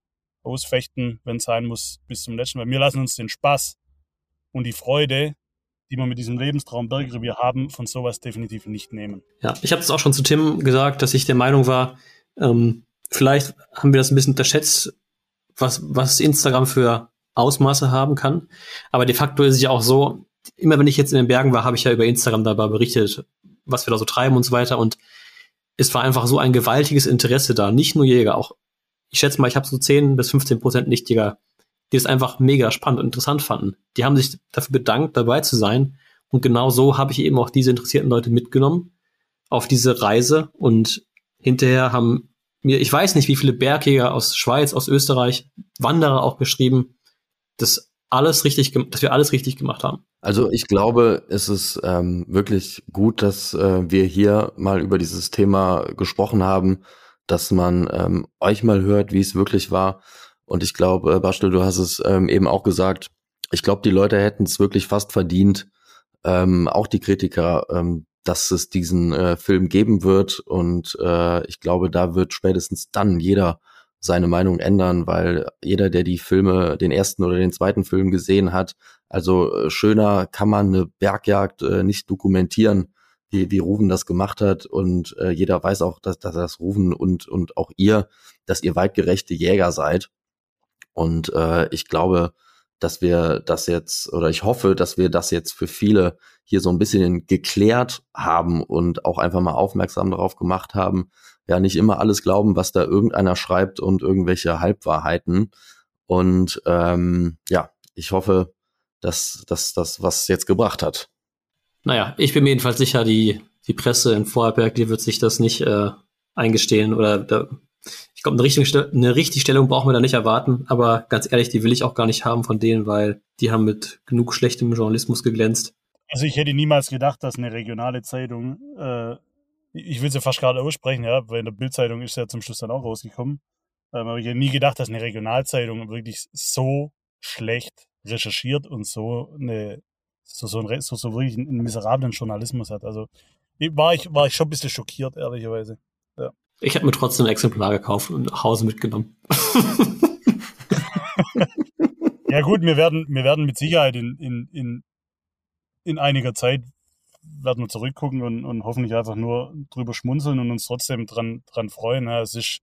ausfechten, wenn es sein muss, bis zum letzten Mal. Wir lassen uns den Spaß und die Freude, die wir mit diesem Lebenstraum Bergrevier haben, von sowas definitiv nicht nehmen. Ja, ich habe es auch schon zu Tim gesagt, dass ich der Meinung war, ähm, vielleicht haben wir das ein bisschen unterschätzt, was, was Instagram für Ausmaße haben kann. Aber de facto ist es ja auch so, immer wenn ich jetzt in den Bergen war, habe ich ja über Instagram dabei berichtet, was wir da so treiben und so weiter. Und es war einfach so ein gewaltiges Interesse da. Nicht nur Jäger, auch ich schätze mal, ich habe so 10 bis 15 Prozent Nichtjäger, die es einfach mega spannend und interessant fanden. Die haben sich dafür bedankt, dabei zu sein. Und genau so habe ich eben auch diese interessierten Leute mitgenommen auf diese Reise. Und hinterher haben mir, ich weiß nicht, wie viele Bergjäger aus Schweiz, aus Österreich, Wanderer auch geschrieben, dass alles richtig, dass wir alles richtig gemacht haben. Also ich glaube, es ist ähm, wirklich gut, dass äh, wir hier mal über dieses Thema gesprochen haben, dass man ähm, euch mal hört, wie es wirklich war. Und ich glaube, äh, Bastel, du hast es ähm, eben auch gesagt, ich glaube, die Leute hätten es wirklich fast verdient, ähm, auch die Kritiker, ähm, dass es diesen äh, Film geben wird. Und äh, ich glaube, da wird spätestens dann jeder seine Meinung ändern, weil jeder, der die Filme, den ersten oder den zweiten Film gesehen hat, also äh, schöner kann man eine Bergjagd äh, nicht dokumentieren, wie, wie Ruven das gemacht hat. Und äh, jeder weiß auch, dass, dass das Ruven und, und auch ihr, dass ihr weitgerechte Jäger seid. Und äh, ich glaube, dass wir das jetzt, oder ich hoffe, dass wir das jetzt für viele hier so ein bisschen geklärt haben und auch einfach mal aufmerksam darauf gemacht haben, ja, nicht immer alles glauben, was da irgendeiner schreibt und irgendwelche Halbwahrheiten. Und ähm, ja, ich hoffe, dass das was jetzt gebracht hat. Naja, ich bin mir jedenfalls sicher, die, die Presse in Vorarlberg, die wird sich das nicht äh, eingestehen oder da, ich glaube, eine, richtige, eine Richtigstellung brauchen wir da nicht erwarten, aber ganz ehrlich, die will ich auch gar nicht haben von denen, weil die haben mit genug schlechtem Journalismus geglänzt. Also ich hätte niemals gedacht, dass eine regionale Zeitung, äh, ich will sie fast gerade aussprechen, ja, weil in der Bildzeitung ist ja zum Schluss dann auch rausgekommen, ähm, aber ich hätte nie gedacht, dass eine Regionalzeitung wirklich so schlecht recherchiert und so eine so, so, ein, so, so wirklich einen miserablen Journalismus hat. Also war ich, war ich schon ein bisschen schockiert, ehrlicherweise. Ja. Ich habe mir trotzdem ein Exemplar gekauft und nach Hause mitgenommen. [laughs] ja gut, wir werden, wir werden mit Sicherheit in, in, in, in einiger Zeit werden wir zurückgucken und, und hoffentlich einfach nur drüber schmunzeln und uns trotzdem dran, dran freuen. Ja, es ist,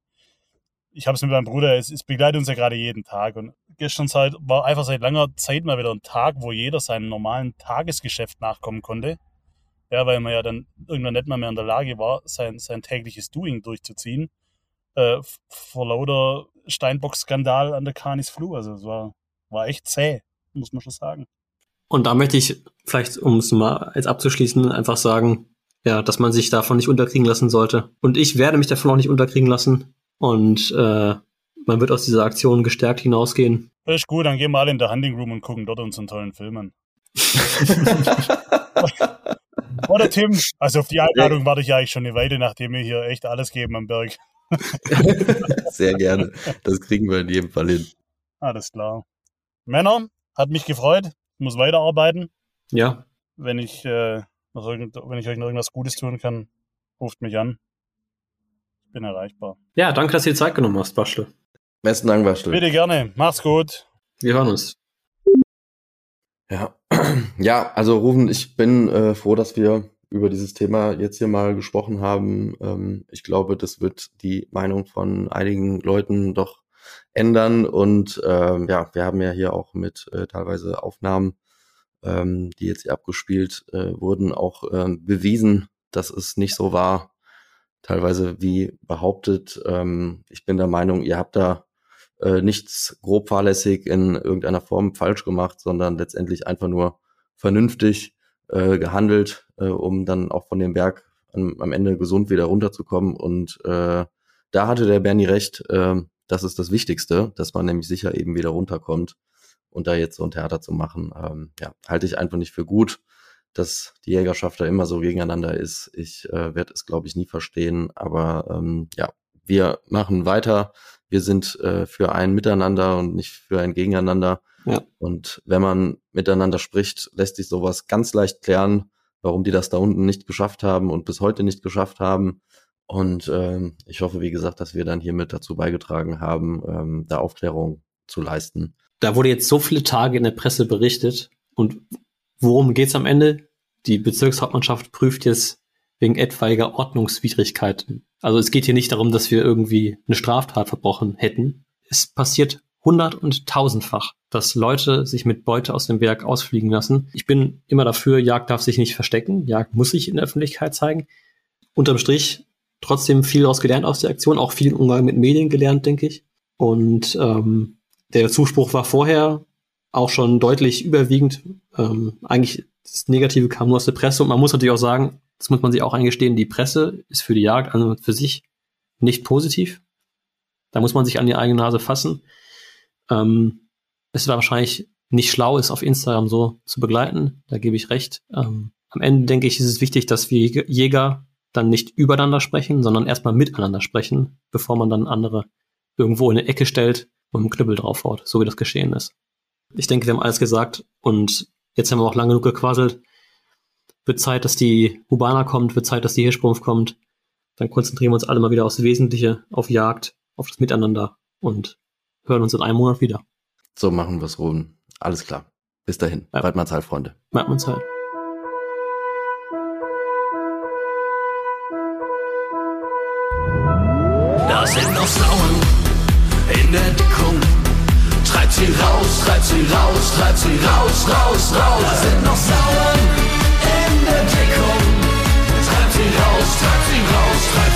ich habe es mit meinem Bruder, es, es begleitet uns ja gerade jeden Tag und gestern Zeit war einfach seit langer Zeit mal wieder ein Tag, wo jeder seinem normalen Tagesgeschäft nachkommen konnte. Ja, weil man ja dann irgendwann nicht mal mehr in der Lage war, sein, sein tägliches Doing durchzuziehen. Äh, vor lauter Steinbock-Skandal an der Canis Flu. Also es war, war echt zäh, muss man schon sagen. Und da möchte ich vielleicht, um es mal jetzt abzuschließen, einfach sagen, ja, dass man sich davon nicht unterkriegen lassen sollte. Und ich werde mich davon auch nicht unterkriegen lassen. Und äh, man wird aus dieser Aktion gestärkt hinausgehen. Das ist gut, dann gehen wir alle in der Hunting Room und gucken dort unseren tollen Filmen. [laughs] Oder Tim, also auf die Einladung warte ich eigentlich schon eine Weile, nachdem wir hier echt alles geben am Berg. [laughs] Sehr gerne. Das kriegen wir in jedem Fall hin. Alles klar. Männer, hat mich gefreut. Muss weiterarbeiten. Ja. Wenn ich, äh, noch irgend, wenn ich euch noch irgendwas Gutes tun kann, ruft mich an. Ich bin erreichbar. Ja, danke, dass du dir Zeit genommen hast, Bastel. Besten Dank, Bastel. Bitte gerne. Mach's gut. Wir hören uns. Ja, [clears throat] ja, also Rufen, ich bin äh, froh, dass wir über dieses Thema jetzt hier mal gesprochen haben. Ähm, ich glaube, das wird die Meinung von einigen Leuten doch ändern. Und ähm, ja, wir haben ja hier auch mit äh, teilweise Aufnahmen, ähm, die jetzt hier abgespielt äh, wurden, auch ähm, bewiesen, dass es nicht so war, teilweise wie behauptet. Ähm, ich bin der Meinung, ihr habt da äh, nichts grob fahrlässig in irgendeiner Form falsch gemacht, sondern letztendlich einfach nur vernünftig äh, gehandelt, äh, um dann auch von dem Berg am, Ende gesund wieder runterzukommen. Und äh, da hatte der Bernie recht, äh, das ist das Wichtigste, dass man nämlich sicher eben wieder runterkommt und da jetzt so ein Theater zu machen, ähm, ja, halte ich einfach nicht für gut, dass die Jägerschaft da immer so gegeneinander ist. Ich äh, werde es, glaube ich, nie verstehen, aber ähm, ja, wir machen weiter wir sind äh, für ein Miteinander und nicht für ein Gegeneinander. Ja. Und wenn man miteinander spricht, lässt sich sowas ganz leicht klären, warum die das da unten nicht geschafft haben und bis heute nicht geschafft haben. Und ähm, ich hoffe, wie gesagt, dass wir dann hiermit dazu beigetragen haben, ähm, da Aufklärung zu leisten. Da wurde jetzt so viele Tage in der Presse berichtet. Und worum geht's am Ende? Die Bezirkshauptmannschaft prüft jetzt wegen etwaiger Ordnungswidrigkeiten. Also es geht hier nicht darum, dass wir irgendwie eine Straftat verbrochen hätten. Es passiert hundert- und tausendfach, dass Leute sich mit Beute aus dem Berg ausfliegen lassen. Ich bin immer dafür, Jagd darf sich nicht verstecken. Jagd muss sich in der Öffentlichkeit zeigen. Unterm Strich trotzdem viel daraus gelernt aus der Aktion, auch viel Umgang mit Medien gelernt, denke ich. Und ähm, der Zuspruch war vorher auch schon deutlich überwiegend. Ähm, eigentlich das Negative kam nur aus der Presse und man muss natürlich auch sagen, das muss man sich auch eingestehen, die Presse ist für die Jagd also für sich nicht positiv. Da muss man sich an die eigene Nase fassen. Ähm, es war wahrscheinlich nicht schlau, es auf Instagram so zu begleiten. Da gebe ich recht. Ähm, am Ende denke ich, ist es wichtig, dass wir Jäger dann nicht übereinander sprechen, sondern erstmal miteinander sprechen, bevor man dann andere irgendwo in eine Ecke stellt und einen Knüppel draufhaut, so wie das geschehen ist. Ich denke, wir haben alles gesagt und jetzt haben wir auch lange genug gequasselt. Wird Zeit, dass die Hubana kommt, wird Zeit, dass die Hirschbrumpf kommt. Dann konzentrieren wir uns alle mal wieder aufs Wesentliche, auf Jagd, auf das Miteinander und hören uns in einem Monat wieder. So machen wir es, Ruhen. Alles klar. Bis dahin. Ja. Weidmannsheil, Freunde. Weidmannsheil. Da sind aus Sauen in der Deckung. Treibt sie raus, treibt sie raus, treibt sie raus, raus, raus. Da sind noch Sauen in der Deckung. Treibt sie raus, treibt sie raus, treibt sie raus.